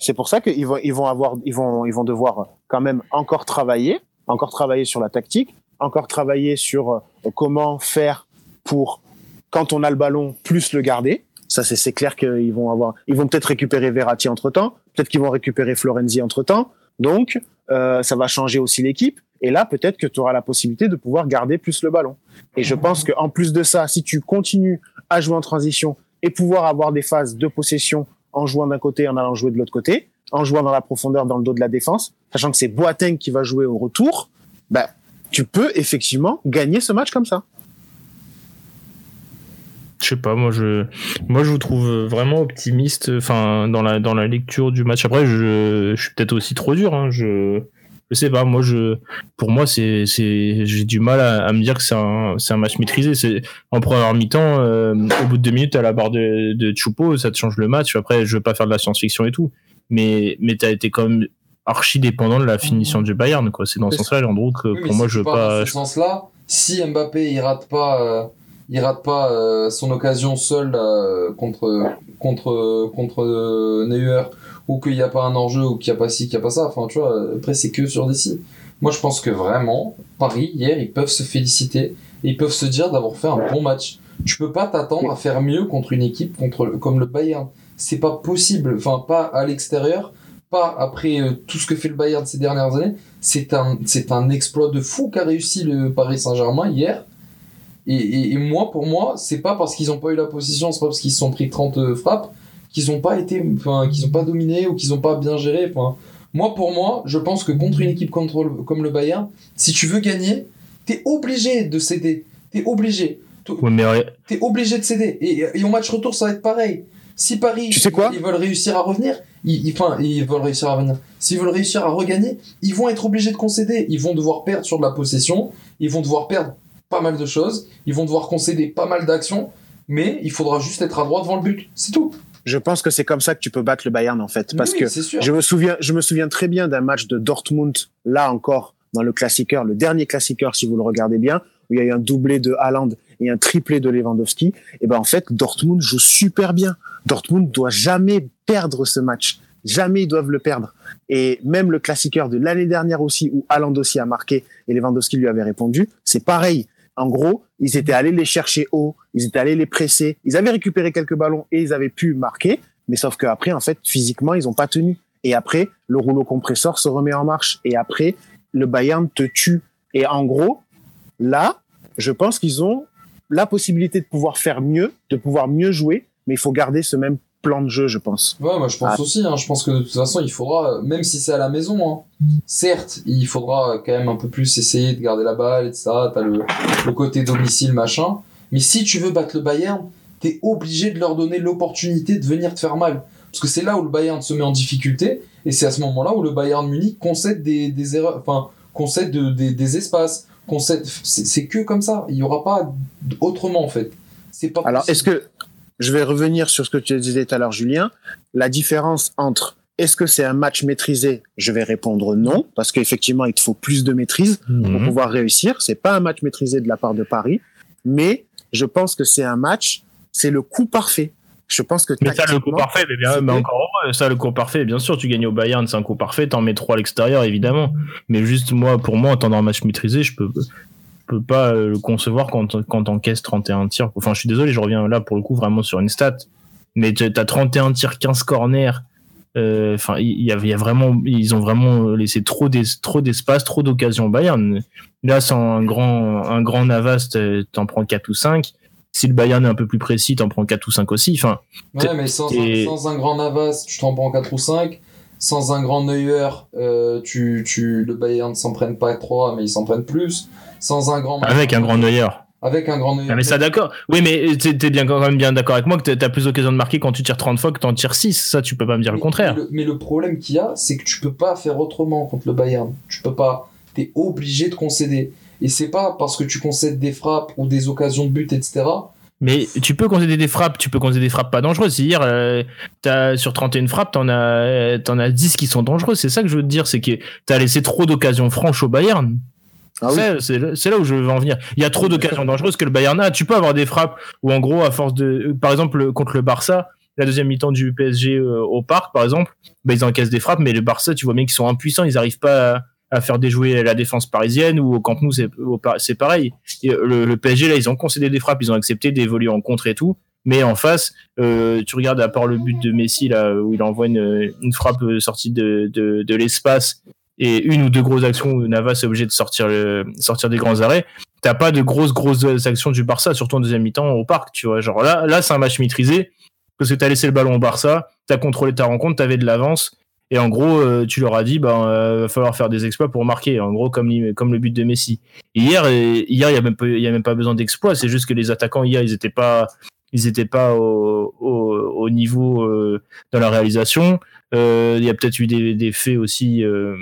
c'est- pour ça qu'ils vont ils vont avoir ils vont ils vont devoir quand même encore travailler, encore travailler sur la tactique, encore travailler sur euh, comment faire pour quand on a le ballon plus le garder. Ça c'est c'est clair qu'ils vont avoir ils vont peut-être récupérer Verratti entre temps, peut-être qu'ils vont récupérer Florenzi entre temps. Donc euh, ça va changer aussi l'équipe. Et là peut-être que tu auras la possibilité de pouvoir garder plus le ballon. Et je pense qu'en plus de ça, si tu continues à jouer en transition et pouvoir avoir des phases de possession en jouant d'un côté, en allant jouer de l'autre côté, en jouant dans la profondeur dans le dos de la défense, sachant que c'est Boateng qui va jouer au retour, ben, tu peux effectivement gagner ce match comme ça. Je sais pas, moi je, moi je vous trouve vraiment optimiste, enfin dans la dans la lecture du match. Après, je, je suis peut-être aussi trop dur. Hein, je, je sais pas. Moi, je, pour moi, c'est, c'est, j'ai du mal à, me dire que c'est un, c'est un match maîtrisé. C'est en première mi-temps, euh, au bout de deux minutes, à la barre de, de Choupo, ça te change le match. Après, je veux pas faire de la science-fiction et tout, mais mais t'as été quand même archi dépendant de la finition du Bayern, quoi. C'est dans ce sens-là, Leandro, que pour moi, je veux pas. Dans ce sens-là, si Mbappé il rate pas. Euh, il rate pas euh, son occasion seul euh, contre contre contre Neuer ou qu'il n'y a pas un enjeu ou qu'il n'y a pas ci, qu'il n'y a pas ça. Enfin, tu vois, après c'est que sur des si. Moi, je pense que vraiment Paris hier, ils peuvent se féliciter et ils peuvent se dire d'avoir fait un bon match. Tu peux pas t'attendre à faire mieux contre une équipe contre comme le Bayern. C'est pas possible. Enfin, pas à l'extérieur, pas après tout ce que fait le Bayern ces dernières années. C'est un c'est un exploit de fou qu'a réussi le Paris Saint-Germain hier et, et, moi, pour moi, c'est pas parce qu'ils ont pas eu la position, c'est pas parce qu'ils se sont pris 30 euh, frappes qu'ils ont pas été, enfin, qu'ils ont pas dominé ou qu'ils ont pas bien géré. Enfin, moi, pour moi, je pense que contre une équipe comme le Bayern, si tu veux gagner, t'es obligé de céder. T'es obligé. T'es obligé de céder. Et, et au match retour, ça va être pareil. Si Paris, tu sais quoi ils veulent réussir à revenir, ils, enfin, ils veulent réussir à revenir. S'ils veulent réussir à regagner, ils vont être obligés de concéder. Ils vont devoir perdre sur de la possession. Ils vont devoir perdre pas mal de choses, ils vont devoir concéder pas mal d'actions, mais il faudra juste être à droite devant le but, c'est tout. Je pense que c'est comme ça que tu peux battre le Bayern en fait, parce que je me souviens, je me souviens très bien d'un match de Dortmund, là encore dans le classiqueur, le dernier classiqueur si vous le regardez bien, où il y a eu un doublé de Haaland et un triplé de Lewandowski. Et ben en fait, Dortmund joue super bien. Dortmund doit jamais perdre ce match. Jamais ils doivent le perdre. Et même le classiqueur de l'année dernière aussi, où Haaland aussi a marqué et Lewandowski lui avait répondu, c'est pareil. En gros, ils étaient allés les chercher haut, ils étaient allés les presser, ils avaient récupéré quelques ballons et ils avaient pu marquer, mais sauf qu'après, en fait, physiquement, ils n'ont pas tenu. Et après, le rouleau compresseur se remet en marche. Et après, le Bayern te tue. Et en gros, là, je pense qu'ils ont la possibilité de pouvoir faire mieux, de pouvoir mieux jouer, mais il faut garder ce même plan de jeu, je pense. Ouais, moi je pense ah. aussi. Hein. Je pense que de toute façon, il faudra, même si c'est à la maison, hein, certes, il faudra quand même un peu plus essayer de garder la balle et tout ça. T'as le, le côté domicile, machin. Mais si tu veux battre le Bayern, t'es obligé de leur donner l'opportunité de venir te faire mal. Parce que c'est là où le Bayern se met en difficulté, et c'est à ce moment-là où le Bayern Munich concède des, des erreurs, enfin, concède des, des espaces, concède, c'est que comme ça. Il y aura pas autrement, en fait. Pas Alors, est-ce que, je vais revenir sur ce que tu disais tout à l'heure, Julien. La différence entre est-ce que c'est un match maîtrisé Je vais répondre non, parce qu'effectivement, il te faut plus de maîtrise pour mhm. pouvoir réussir. C'est pas un match maîtrisé de la part de Paris, mais je pense que c'est un match, c'est le coup parfait. Je pense que mais ça le coup parfait, mais bien, mais encore ça le coup parfait. Bien sûr, tu gagnes au Bayern, c'est un coup parfait. T'en mets trois à l'extérieur, évidemment. Mais juste moi, pour moi, en temps un match maîtrisé, je peux, peux pas euh, le concevoir quand, quand t'encaisses 31 tirs. Enfin, je suis désolé, je reviens là pour le coup vraiment sur une stat. Mais t'as 31 tirs, 15 corners. Euh, enfin, il y, a, vraiment, ils ont vraiment laissé trop d'espace, trop d'occasions au Bayern. Là, sans un grand, un grand Navas, t'en prends 4 ou 5. Si le Bayern est un peu plus précis, t'en prends 4 ou 5 aussi. Enfin, ouais, mais sans, un, grand Navas, tu t'en prends 4 ou 5 sans un grand Neuer, euh, tu, tu, le Bayern ne s'en prenne pas 3, mais ils s'en prennent plus sans un grand. Avec un grand Neuer. Avec un grand Neuer. Ah, mais ça d'accord. Oui, mais t'es bien quand même bien d'accord avec moi que t'as plus d'occasion de marquer quand tu tires 30 fois que t'en tires 6. Ça, tu peux pas me dire le contraire. Mais le, problème qu'il y a, c'est que tu peux pas faire autrement contre le Bayern. Tu peux pas. T'es obligé de concéder. Et c'est pas parce que tu concèdes des frappes ou des occasions de but, etc. Mais tu peux concéder des frappes, tu peux concéder des frappes pas dangereuses. C'est-à-dire, euh, as, sur 31 frappes, t'en as, en as 10 qui sont dangereuses. C'est ça que je veux te dire, c'est que t'as laissé trop d'occasions franches au Bayern. Ah c'est là où je veux en venir. Il y a trop d'occasions dangereuses que le Bayern a. Tu peux avoir des frappes où, en gros, à force de, par exemple, contre le Barça, la deuxième mi-temps du PSG euh, au parc, par exemple, bah, ils encaissent des frappes, mais le Barça, tu vois bien qu'ils sont impuissants, ils n'arrivent pas à, faire déjouer la défense parisienne ou au Camp Nou, c'est pareil. le, PSG, là, ils ont concédé des frappes, ils ont accepté d'évoluer en contre et tout. Mais en face, euh, tu regardes à part le but de Messi là où il envoie une, frappe sortie de, de, de l'espace et une ou deux grosses actions où Navas est obligé de sortir, le, sortir des grands arrêts, t'as pas de grosses grosses actions du Barça, surtout en deuxième mi-temps au parc, tu vois. Genre là, là c'est un match maîtrisé. parce que tu as laissé le ballon au Barça, tu as contrôlé ta rencontre, tu avais de l'avance. Et en gros, euh, tu leur as dit, bah, euh, va falloir faire des exploits pour marquer. En gros, comme, comme le but de Messi. hier, hier, il y a même pas, y a même pas besoin d'exploits. C'est juste que les attaquants hier, ils étaient pas, ils étaient pas au, au, au niveau euh, dans la réalisation. Euh, il y a peut-être eu des, des, faits aussi. Euh,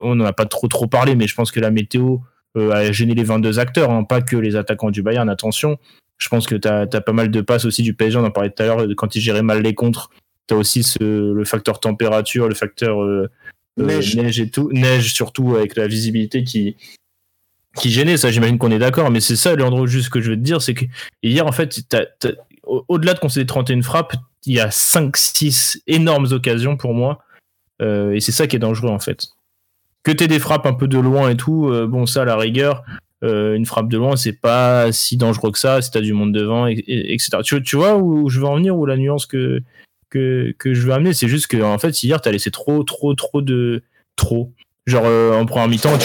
on n'en a pas trop trop parlé, mais je pense que la météo a gêné les 22 acteurs, hein, pas que les attaquants du Bayern. Attention, je pense que tu as, pas mal de passes aussi du PSG. On en parlait tout à l'heure quand ils géraient mal les contres tu as aussi ce, le facteur température, le facteur euh, neige. neige. et tout, neige surtout avec la visibilité qui qui gênait. Ça, j'imagine qu'on est d'accord, mais c'est ça, Leandro, juste ce que je veux te dire, c'est que hier, en fait, au-delà de concéder 31 frappes, il y a 5-6 énormes occasions pour moi, euh, et c'est ça qui est dangereux en fait. Que tu des frappes un peu de loin et tout, euh, bon, ça, à la rigueur, euh, une frappe de loin, c'est pas si dangereux que ça si t'as du monde devant, et, et, etc. Tu, tu, vois où je veux en venir, ou la nuance que, que, je veux amener. C'est juste que en fait, hier, tu as laissé trop, trop, trop de. Trop. Genre, euh, en première mi-temps,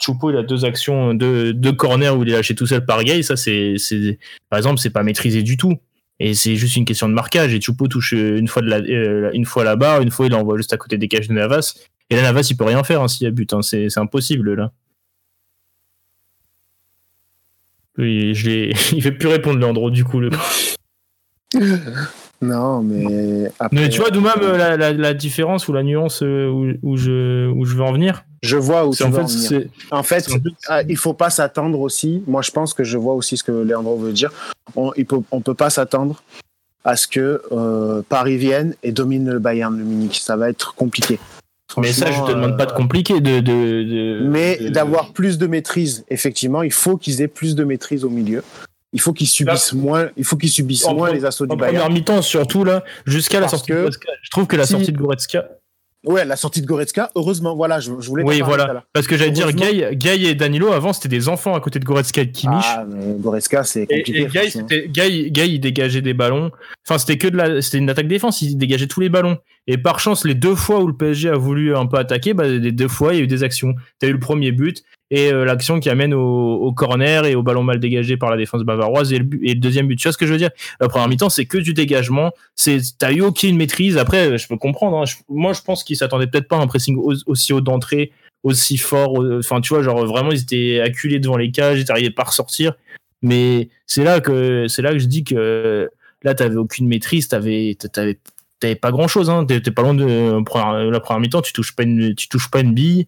Choupo, il a deux actions, deux, deux corners où il est lâché tout seul par Gay. Ça, c'est, par exemple, c'est pas maîtrisé du tout. Et c'est juste une question de marquage. Et Choupo touche une fois, la, euh, fois la barre, une fois, il envoie juste à côté des cages de Navas. Et là, Navas, il peut rien faire hein, s'il y a but. Hein. C'est, impossible, là. Oui, je il fait plus répondre, Leandro, du coup. Le... Non, mais. Après, mais tu vois d'où même euh, la, la, la, différence ou la nuance euh, où, où, je, où je veux en venir Je vois où tu en veux fait, en venir. En fait, euh, il faut pas s'attendre aussi. Moi, je pense que je vois aussi ce que Léandro veut dire. On ne peut, on peut pas s'attendre à ce que euh, Paris vienne et domine le Bayern de Munich. Ça va être compliqué. Mais ça, je te demande euh, pas de compliquer. De, de, de mais d'avoir plus de maîtrise, effectivement, il faut qu'ils aient plus de maîtrise au milieu il faut qu'ils subissent là, moins, il faut qu'ils subissent moins les assauts du Bayern. En première mi-temps surtout là, jusqu'à la sortie que, de Goretzka. Je trouve que la si, sortie de Goretzka. Ouais, la sortie de Goretzka, heureusement, voilà, je, je voulais. Oui, voilà. Parce que j'allais dire, Gay, Gay et Danilo, avant, c'était des enfants à côté de Goretzka et de Kimmich. Ah, mais Goretzka, c'est compliqué. Et, et Gay, c'était, Gay, Gay, il dégageait des ballons. Enfin, c'était que de la, c'était une attaque défense, il dégageait tous les ballons. Et par chance, les deux fois où le PSG a voulu un peu attaquer, bah, les deux fois, il y a eu des actions. T'as eu le premier but, et euh, l'action qui amène au, corner et au ballon mal dégagé par la défense bavaroise et le, deuxième but. Tu vois ce que je veux dire? La première mi-temps, c'est que du dégagement. C'est t'as eu aucune maîtrise. Après, je peux comprendre. Hein. Moi, je pense qu'ils s'attendaient peut-être pas à un pressing aussi haut d'entrée, aussi fort. Enfin, tu vois, genre vraiment, ils étaient acculés devant les cages, ils n'arrivaient pas à ressortir. Mais c'est là que là que je dis que là, t'avais aucune maîtrise. T'avais t'avais t'avais pas grand chose. Hein. T'es pas loin de la première mi-temps. Tu touches pas une tu touches pas une bille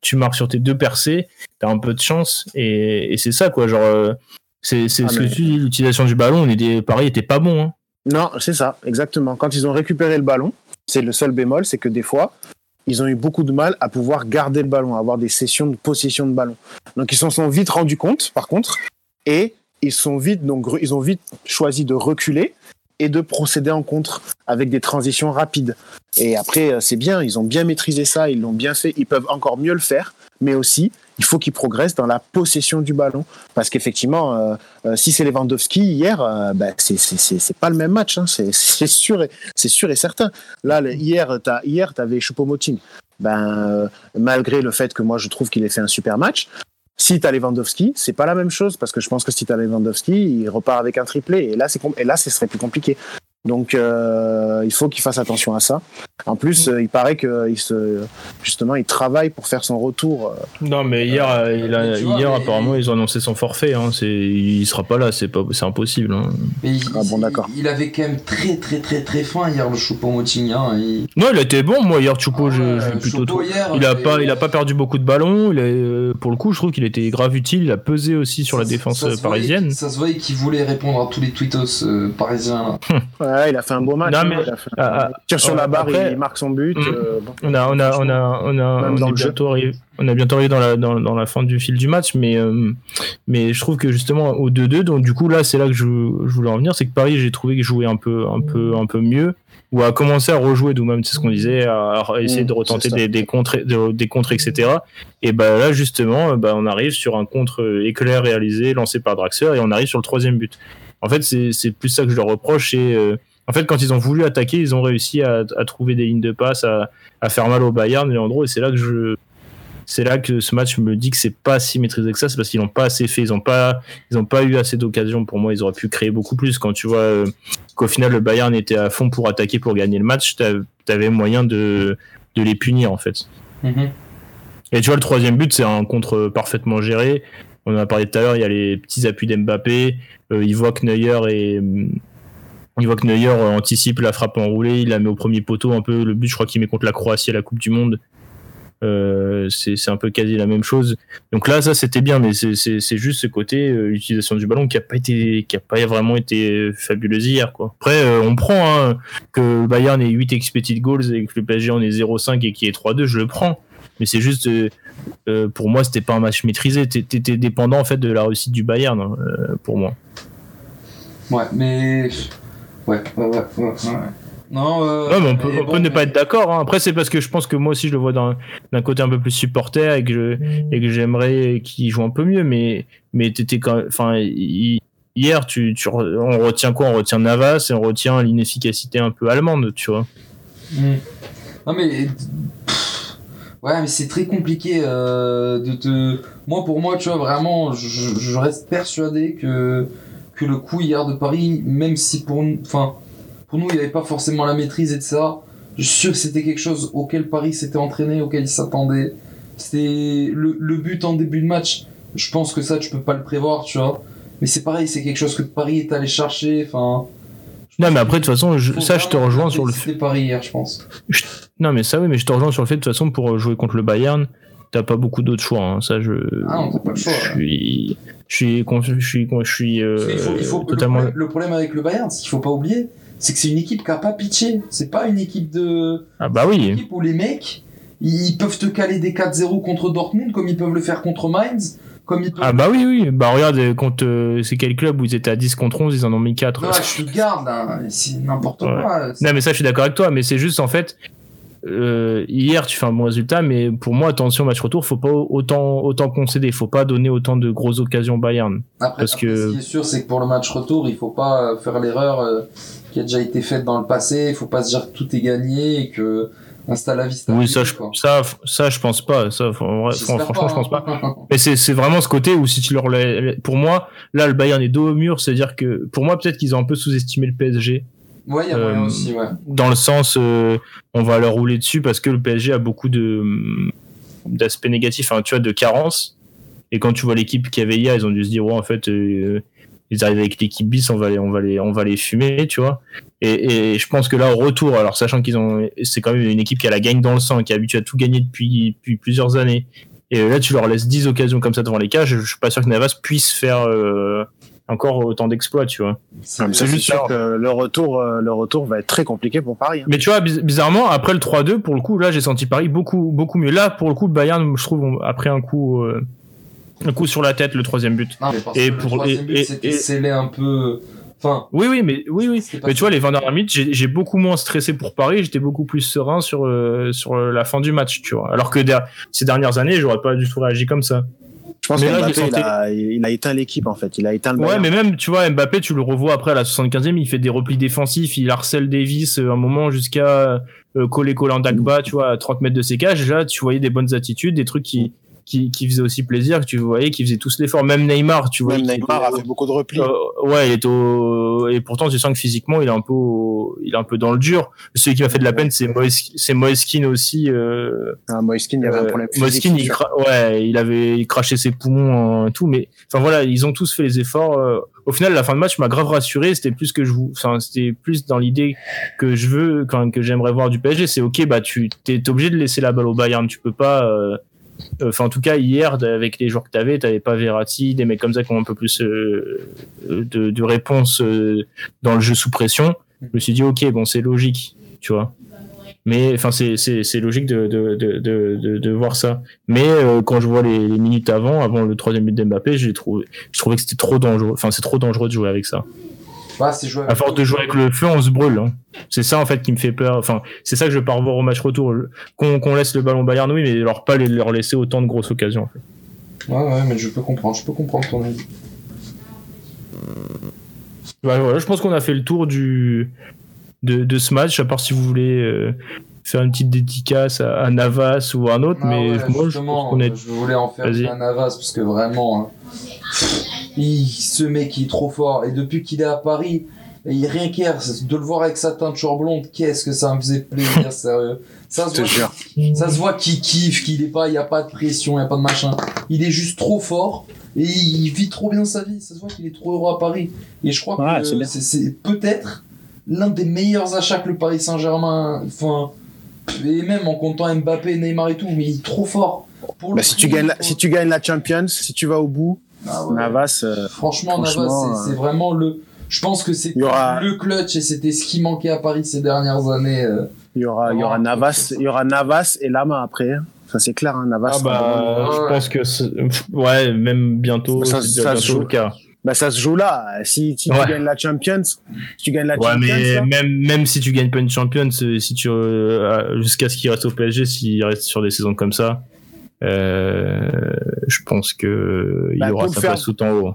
tu marques sur tes deux percées, t'as un peu de chance et, et c'est ça quoi. Genre, euh, c'est c'est ah, ce mais... que tu dis, l'utilisation du ballon, on était pareil, était pas bon. Hein. Non, c'est ça, exactement. Quand ils ont récupéré le ballon, c'est le seul bémol, c'est que des fois, ils ont eu beaucoup de mal à pouvoir garder le ballon, à avoir des sessions de possession de ballon. Donc ils s'en sont vite rendus compte, par contre, et ils sont vite donc ils ont vite choisi de reculer et de procéder en contre avec des transitions rapides. Et après, c'est bien, ils ont bien maîtrisé ça, ils l'ont bien fait, ils peuvent encore mieux le faire, mais aussi, il faut qu'ils progressent dans la possession du ballon. Parce qu'effectivement, euh, euh, si c'est Lewandowski hier, euh, bah, c'est pas le même match, hein, c'est sûr, et, sûr et certain. Là, hier, tu hier, avais Choupo-Moting. Ben, malgré le fait que moi je trouve qu'il ait fait un super match, si tu as Lewandowski, c'est pas la même chose parce que je pense que si tu as Lewandowski, il repart avec un triplé et là c'est et là ce serait plus compliqué. Donc euh, il faut qu'il fasse attention à ça. En plus, euh, il paraît que il se justement il travaille pour faire son retour. Euh, non, mais hier, euh, il a, hier vois, apparemment ils ont annoncé son forfait. Hein, c'est il sera pas là, c'est pas c'est impossible. Hein. Mais il, ah bon d'accord. Il, avait quand même très très très très faim hier le Choupo-Moting. Hein, il... Non, il a été bon. Moi hier Choupo, ah, je, je plutôt. Choupo hier, il a pas il a pas perdu beaucoup de ballons. Il a, pour le coup, je trouve qu'il était grave utile. Il a pesé aussi sur ça, la défense ça parisienne. Voyait, ça se voyait qu'il voulait répondre à tous les tweetos parisiens. Ouais, il a fait un beau match. Non, mais, il a fait, ah, tire sur la barre, après, il marque son but. Mm, euh, bon, on a, on a, on a, on a, on est bientôt arrivé, on a bientôt arrivé dans la, dans, dans, la fin du fil du match, mais, euh, mais je trouve que justement au 2-2, donc du coup là, c'est là que je, je voulais en venir, c'est que Paris, j'ai trouvé qu'il jouait un peu, un peu, un peu mieux ou à commencer à rejouer d'où même c'est ce qu'on disait à, essayer mmh, de retenter des, des contres de, des contres etc et ben là justement bah, on arrive sur un contre éclair réalisé lancé par Draxler et on arrive sur le troisième but. En fait c'est plus ça que je leur reproche et euh, en fait, quand ils ont voulu attaquer, ils ont réussi à, à trouver des lignes de passe, à, à, faire mal au Bayern, Leandro, et c'est là que je. c'est là que ce match me dit que c'est pas si maîtrisé que ça, c'est parce qu'ils n'ont pas assez fait, ils n'ont pas, ils ont pas eu assez d'occasions. Pour moi, ils auraient pu créer beaucoup plus. Quand tu vois euh, qu'au final le Bayern était à fond pour attaquer, pour gagner le match, t'avais moyen de, de les punir en fait. Mhm. Et tu vois, le troisième but, c'est un contre parfaitement géré. On en a parlé tout à l'heure, il y a les petits appuis d'Mbappé. Euh, il voit que Neuer et il voit que Neuer anticipe la frappe enroulée, il la met au premier poteau un peu. Le but, je crois qu'il met contre la Croatie à la Coupe du Monde. Euh, c'est un peu quasi la même chose. Donc là, ça c'était bien, mais c'est juste ce côté euh, utilisation du ballon qui a pas été, qui a pas vraiment été fabuleuse hier. Quoi. Après, euh, on prend hein, que Bayern ait 8 expected goals et que le PSG en ait 0,5 et qu'il ait 3-2, je le prends. Mais c'est juste, pour moi, c'était pas un match maîtrisé. T'étais dépendant en fait de la réussite du Bayern, hein, pour moi. Ouais, mais ouais, ouais, ouais. ouais. Non, euh, on peut, ne pas être d'accord. Hein. Après, c'est parce que je pense que moi aussi, je le vois d'un côté un peu plus supporter et que et que j'aimerais qu'il joue un peu mieux. Mais mais t'étais quand, enfin, hier, tu, tu, on retient quoi? On retient Navas et on retient l'inefficacité un peu allemande, tu vois. Hmm. Non mais ouais, mais c'est très compliqué euh, de te. Moi, pour moi, tu vois, vraiment, je, je reste persuadé que que le coup hier de Paris, même si pour, enfin pour nous, il n'y avait pas forcément la maîtrise et de ça. Je suis sûr que c'était quelque chose auquel Paris s'était entraîné, auquel il s'attendait. C'était le, but en début de match. Je pense que ça, tu peux pas le prévoir, tu vois. Mais c'est pareil, c'est quelque chose que Paris est allé chercher. Enfin. Non, mais après, de toute façon, ça, je te rejoins sur le fait. Paris hier, je pense. Non, mais ça, oui, mais je te rejoins sur le fait, de toute façon, pour jouer contre le Bayern, t'as pas beaucoup d'autres choix. Hein. Ça, je. Ah, pas le choix. Je suis. Je suis, je suis, je suis, euh, il faut, totalement... le, problème, avec le Bayern, c'est qu'il faut pas oublier, c'est que c'est une équipe qui a pas pitié. C'est pas une équipe de. Ah bah oui. Une équipe où les mecs, ils peuvent te caler des 4-0 contre Dortmund comme ils peuvent le faire contre Mainz. Comme ils peuvent... Ah bah oui, oui. Bah regarde, euh, contre euh, c'est quel club où ils étaient à 10 contre 11, ils en ont mis 4. Non, je te garde, hein. c'est n'importe quoi. Non, mais ça, je suis d'accord avec toi, mais c'est juste en fait. Euh, hier, tu fais un bon résultat, mais pour moi, attention, match retour, faut pas autant, autant concéder, faut pas donner autant de grosses occasions Bayern. Après, parce que... ce qui est sûr, c'est que pour le match retour, il faut pas faire l'erreur qui a déjà été faite dans le passé. Il faut pas se dire que tout est gagné et que installe la vista. Oui, ça, je, ça, ça, je pense pas. Ça, franchement, je pense pas. Mais c'est vraiment ce côté où si tu leur, pour moi, là, le Bayern est dos au mur, c'est-à-dire que, pour moi, peut-être qu'ils ont un peu sous-estimé le PSG. Ouais, il y a moyen euh, aussi, ouais. Dans le sens, euh, on va leur rouler dessus parce que le PSG a beaucoup de d'aspects négatifs, hein, tu vois, de carences. Et quand tu vois l'équipe qui avait hier, ils ont dû se dire, ouais, en fait, euh, ils arrivent avec l'équipe bis, on va les, on va les, on va les fumer, tu vois. Et, et je pense que là, au retour, alors sachant qu'ils ont, c'est quand même une équipe qui a la gagne dans le sang, qui est habituée à tout gagner depuis, depuis plusieurs années. Et là, tu leur laisses 10 occasions comme ça devant les cages. Je, suis pas sûr que Navas puisse faire euh, encore autant d'exploits, tu vois. C'est juste sûr que le retour, euh, le retour va être très compliqué pour Paris. Hein. Mais tu vois, bizarrement, après le 3-2, pour le coup, là, j'ai senti Paris beaucoup, beaucoup mieux. Là, pour le coup, le Bayern, je trouve, après un coup, euh, un coup sur la tête, le troisième but. et pour le troisième but, c'était scellé un peu. Enfin, oui, oui, mais oui, oui. Mais tu vois, les 20 dernières minutes, j'ai beaucoup moins stressé pour Paris. J'étais beaucoup plus serein sur euh, sur la fin du match, tu vois. Alors que ces dernières années, j'aurais pas du tout réagi comme ça. Je pense que il, a, il a éteint l'équipe en fait. Il a éteint le. Ouais, mais même tu vois Mbappé, tu le revois après à la 75e, il fait des replis défensifs, il harcèle Davis euh, un moment jusqu'à euh, coller collant Dagba, tu vois, à 30 mètres de ses cages. Là, tu voyais des bonnes attitudes, des trucs qui qui, qui faisait aussi plaisir, que tu voyais qu'ils faisaient tous l'effort. Même Neymar, tu vois. Même Neymar a fait beaucoup de replis. Euh, ouais, il est au, et pourtant tu sens que physiquement il est un peu, il est un peu dans le dur. Celui qui m'a fait de la peine, c'est c'est Moeskin aussi. Euh, ah, Moeskin, il y avait un euh, problème. Moeskin, il, ouais, il avait craché ses poumons et tout, mais enfin voilà, ils ont tous fait les efforts. Euh, au final, la fin de match m'a grave rassuré. C'était plus que je vous, enfin, c'était plus dans l'idée que je veux, quand, que j'aimerais voir du PSG. C'est ok, bah tu t'es obligé de laisser la balle au Bayern. Tu peux pas. Euh, Enfin, en tout cas, hier, avec les joueurs que tu avais, tu n'avais pas Verratti, des mecs comme ça qui ont un peu plus euh, de, de réponse euh, dans le jeu sous pression. Je me suis dit, ok, bon, c'est logique, tu vois. Mais enfin, c'est logique de, de, de, de, voir ça. Mais euh, quand je vois les, minutes avant, avant le troisième but d'Mbappé, j'ai trouvé, je trouvais que c'était trop dangereux. Enfin, c'est trop dangereux de jouer avec ça. Bah, à force de jouer avec le feu, on se brûle. Hein. C'est ça en fait qui me fait peur. Enfin, c'est ça que je veux pas revoir au match retour. Qu'on laisse le ballon Bayern, oui, mais leur pas leur laisser autant de grosses occasions. En fait. Ouais, ouais, mais je peux comprendre. Je peux comprendre ton avis. Ouais, voilà, je pense qu'on a fait le tour du de, de, ce match. À part si vous voulez euh, faire une petite dédicace à, à Navas ou à un autre, Ah mais ouais, moi, je pense est. je voulais en faire un Navas parce que vraiment, hein, il, ce mec il est trop fort. Et depuis qu'il est à Paris, et rien qu'hier, de le voir avec sa teinture blonde, qu'est-ce que ça me faisait plaisir, sérieux. Ça se voit, ça se voit qu'il kiffe, qu'il est pas, il y a pas de pression, il y a pas de machin. Il est juste trop fort et il vit trop bien sa vie. Ça se voit qu'il est trop heureux à Paris. Et je crois Ouais, que c'est peut-être l'un des meilleurs achats que le Paris Saint-Germain. Enfin, et même en comptant Mbappé, Neymar et tout, mais il est trop fort. Pour Bah, si, tu gagnes la, si tu gagnes la Champions, si tu vas au bout, Ah ouais. Navas, euh, Franchement, franchement, Navas, c'est- euh, c'est vraiment le. Je pense que aura- le clutch et c'était ce qui manquait à Paris ces dernières années. euh. il y aura, il y aura Navas, il y aura Navas et Lama après. hein. Ça c'est clair, hein, Navas. Ah bah, je pense que ouais, même bientôt, Ça- c'est ça bientôt joue. le cas. Bah, ça se joue là. Si, si Ouais. tu gagnes la Champions, si tu gagnes la Ouais, Champions, mais là, même, même si tu gagnes pas une Champions, euh, si tu euh, jusqu'à ce qu'il reste au PSG, s'il reste sur des saisons comme ça, euh, je pense que il Bah, aura pour sa faire- place tout en haut.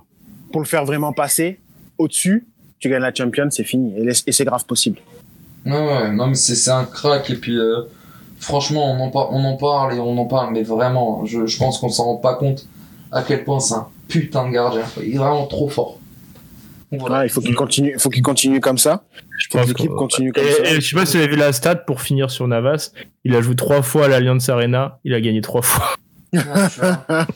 pour le faire vraiment passer au-dessus, tu gagnes la Champions, c'est fini. Et, c'est grave possible. Ouais, ouais, non, mais c'est c'est un crack. Et puis, euh, franchement, on en, par- on en parle et on en parle, mais vraiment, je, je pense qu'on s'en rend pas compte à quel point c'est un putain de gardien. Il est vraiment trop fort. Voilà. Ouais, il faut qu'il continue, il faut qu'il continue comme ça. Je Faut que l'équipe continue comme Et, ça. et je sais pas si vous avez vu la stat pour finir sur Navas. Il a joué trois fois à l'Alliance Arena. Il a gagné trois fois. Ah.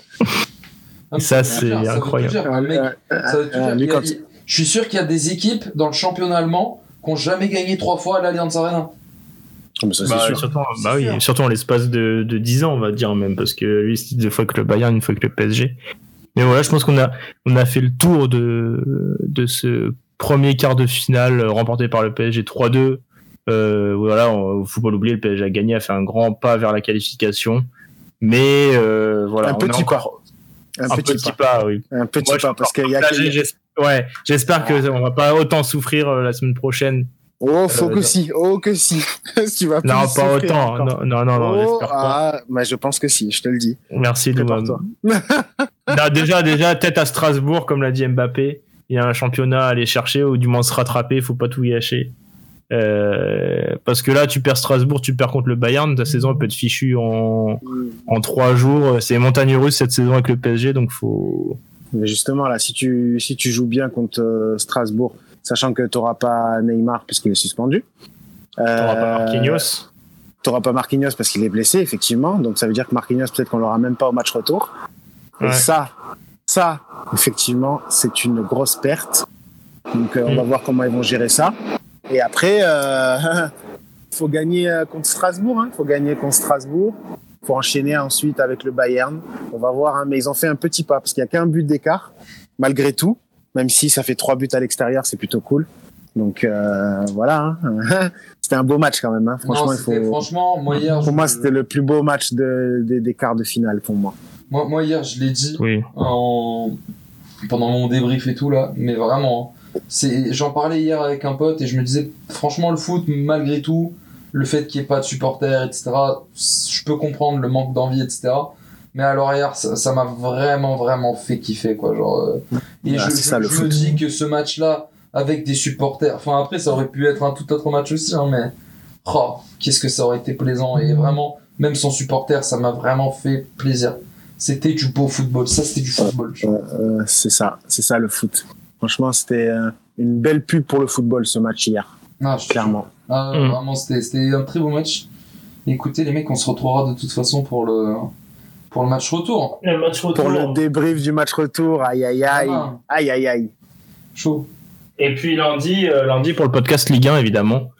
Ah, Ça, c'est incroyable. dire, le mec, Ça veut tout dire. lui, Il y a- quand- il- Je suis sûr qu'il y a des équipes dans le championnat allemand qui n'ont jamais gagné trois fois à l'Allianz Arena. Ah, ça, Bah, sûr. surtout, C'est bah oui, sûr. surtout en l'espace de, de 10 ans, on va dire même, parce que lui, c'est deux fois que le Bayern, une fois que le PSG. Mais voilà, je pense qu'on a, on a fait le tour de, de ce premier quart de finale remporté par le PSG 3-2. Euh, voilà, on- faut pas l'oublier, le PSG a gagné, a fait un grand pas vers la qualification. Mais euh, voilà, Un petit encore Un, un petit, petit pas. pas, oui. Un petit Moi, pas, parce qu'il y a que- Ouais, j'espère que on va pas autant souffrir euh, la semaine prochaine. Oh, faut Euh, que non. si. Oh, que si. tu vas Non, pas autant. Non, non, non, non, Oh, j'espère pas. ah, mais je pense que si, je te le dis. Merci de. Non, déjà, déjà, tête à Strasbourg, comme l'a dit Mbappé. Il y a un championnat à aller chercher, ou du moins se rattraper, faut pas tout gâcher. Euh, parce que là, tu perds Strasbourg, tu perds contre le Bayern, ta saison elle peut être fichue en, en trois jours. C'est montagne russe cette saison avec le PSG, donc faut. Mais justement, là, si tu, si tu joues bien contre euh, Strasbourg, sachant que tu n'auras pas Neymar puisqu'il est suspendu. T'auras pas Euh, Marquinhos. T'auras pas Marquinhos parce qu'il est blessé, effectivement. Donc ça veut dire que Marquinhos, peut-être qu'on l'aura même pas au match retour. Et ça, ça, effectivement, c'est une grosse perte. Donc euh, on Mm. va voir comment ils vont gérer ça. Et après, euh, faut gagner euh, contre Strasbourg. Il faut gagner contre Strasbourg. faut enchaîner ensuite avec le Bayern. On va voir. hein, mais ils ont fait un petit pas parce qu'il y a qu'un but d'écart, malgré tout. Même si ça fait trois buts à l'extérieur, c'est plutôt cool. Donc euh, voilà. hein. c'était un beau match quand même. hein. Franchement, Non, il faut. franchement, moi hier, Pour je- moi, c'était le plus beau match de, des- des quarts de finale pour moi. Moi, moi, hier, je l'ai dit Oui. en... pendant mon débrief et tout là, mais vraiment, hein. c'est, j'en parlais hier avec un pote et je me disais, franchement, le foot, malgré tout, le fait qu'il n'y ait pas de supporters, etc., je peux comprendre le manque d'envie, etc. Mais alors hier, ça ça m'a vraiment, vraiment fait kiffer, quoi. Genre, euh, et Ah, je, ça, le je me dis que ce match-là, avec des supporters, enfin après, ça aurait pu être un tout autre match aussi, hein, mais oh, qu'est-ce que ça aurait été plaisant. Et vraiment, même sans supporter, ça m'a vraiment fait plaisir. C'était du beau football, ça c'était du football. Euh, c'est ça, c'est ça le foot. Franchement, c'était euh, une belle pub pour le football ce match hier, Ah, je- clairement. Ah, Mm. Vraiment, c'était c'était un très beau match. Écoutez, les mecs, on se retrouvera de toute façon pour le, pour le match retour. Le match Pour le débrief du match retour, aïe aïe aïe, Ah. aïe aïe aïe. Chaud. Et puis lundi, euh, lundi pour le podcast Ligue 1, évidemment.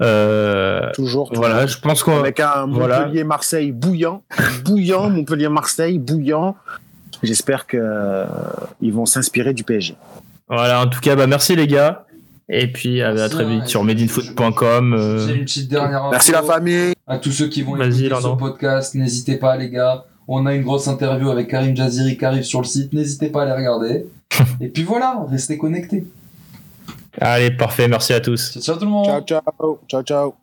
Euh, Toujours. voilà, je pense qu'on. Avec un Voilà. Montpellier-Marseille bouillant, bouillant, Montpellier-Marseille bouillant. J'espère que euh, ils vont s'inspirer du PSG. Voilà, en tout cas, bah merci les gars. Et puis à, très hein, vite sur je- medinfoot.com. euh, J'ai une petite dernière Merci la famille. À tous ceux qui vont écouter ce podcast, n'hésitez pas les gars. On a une grosse interview avec Karim Jaziri qui arrive sur le site. N'hésitez pas à les regarder. Et puis voilà, restez connectés. Allez, parfait, merci à tous. Ciao, ciao tout le monde. Ciao ciao, ciao ciao.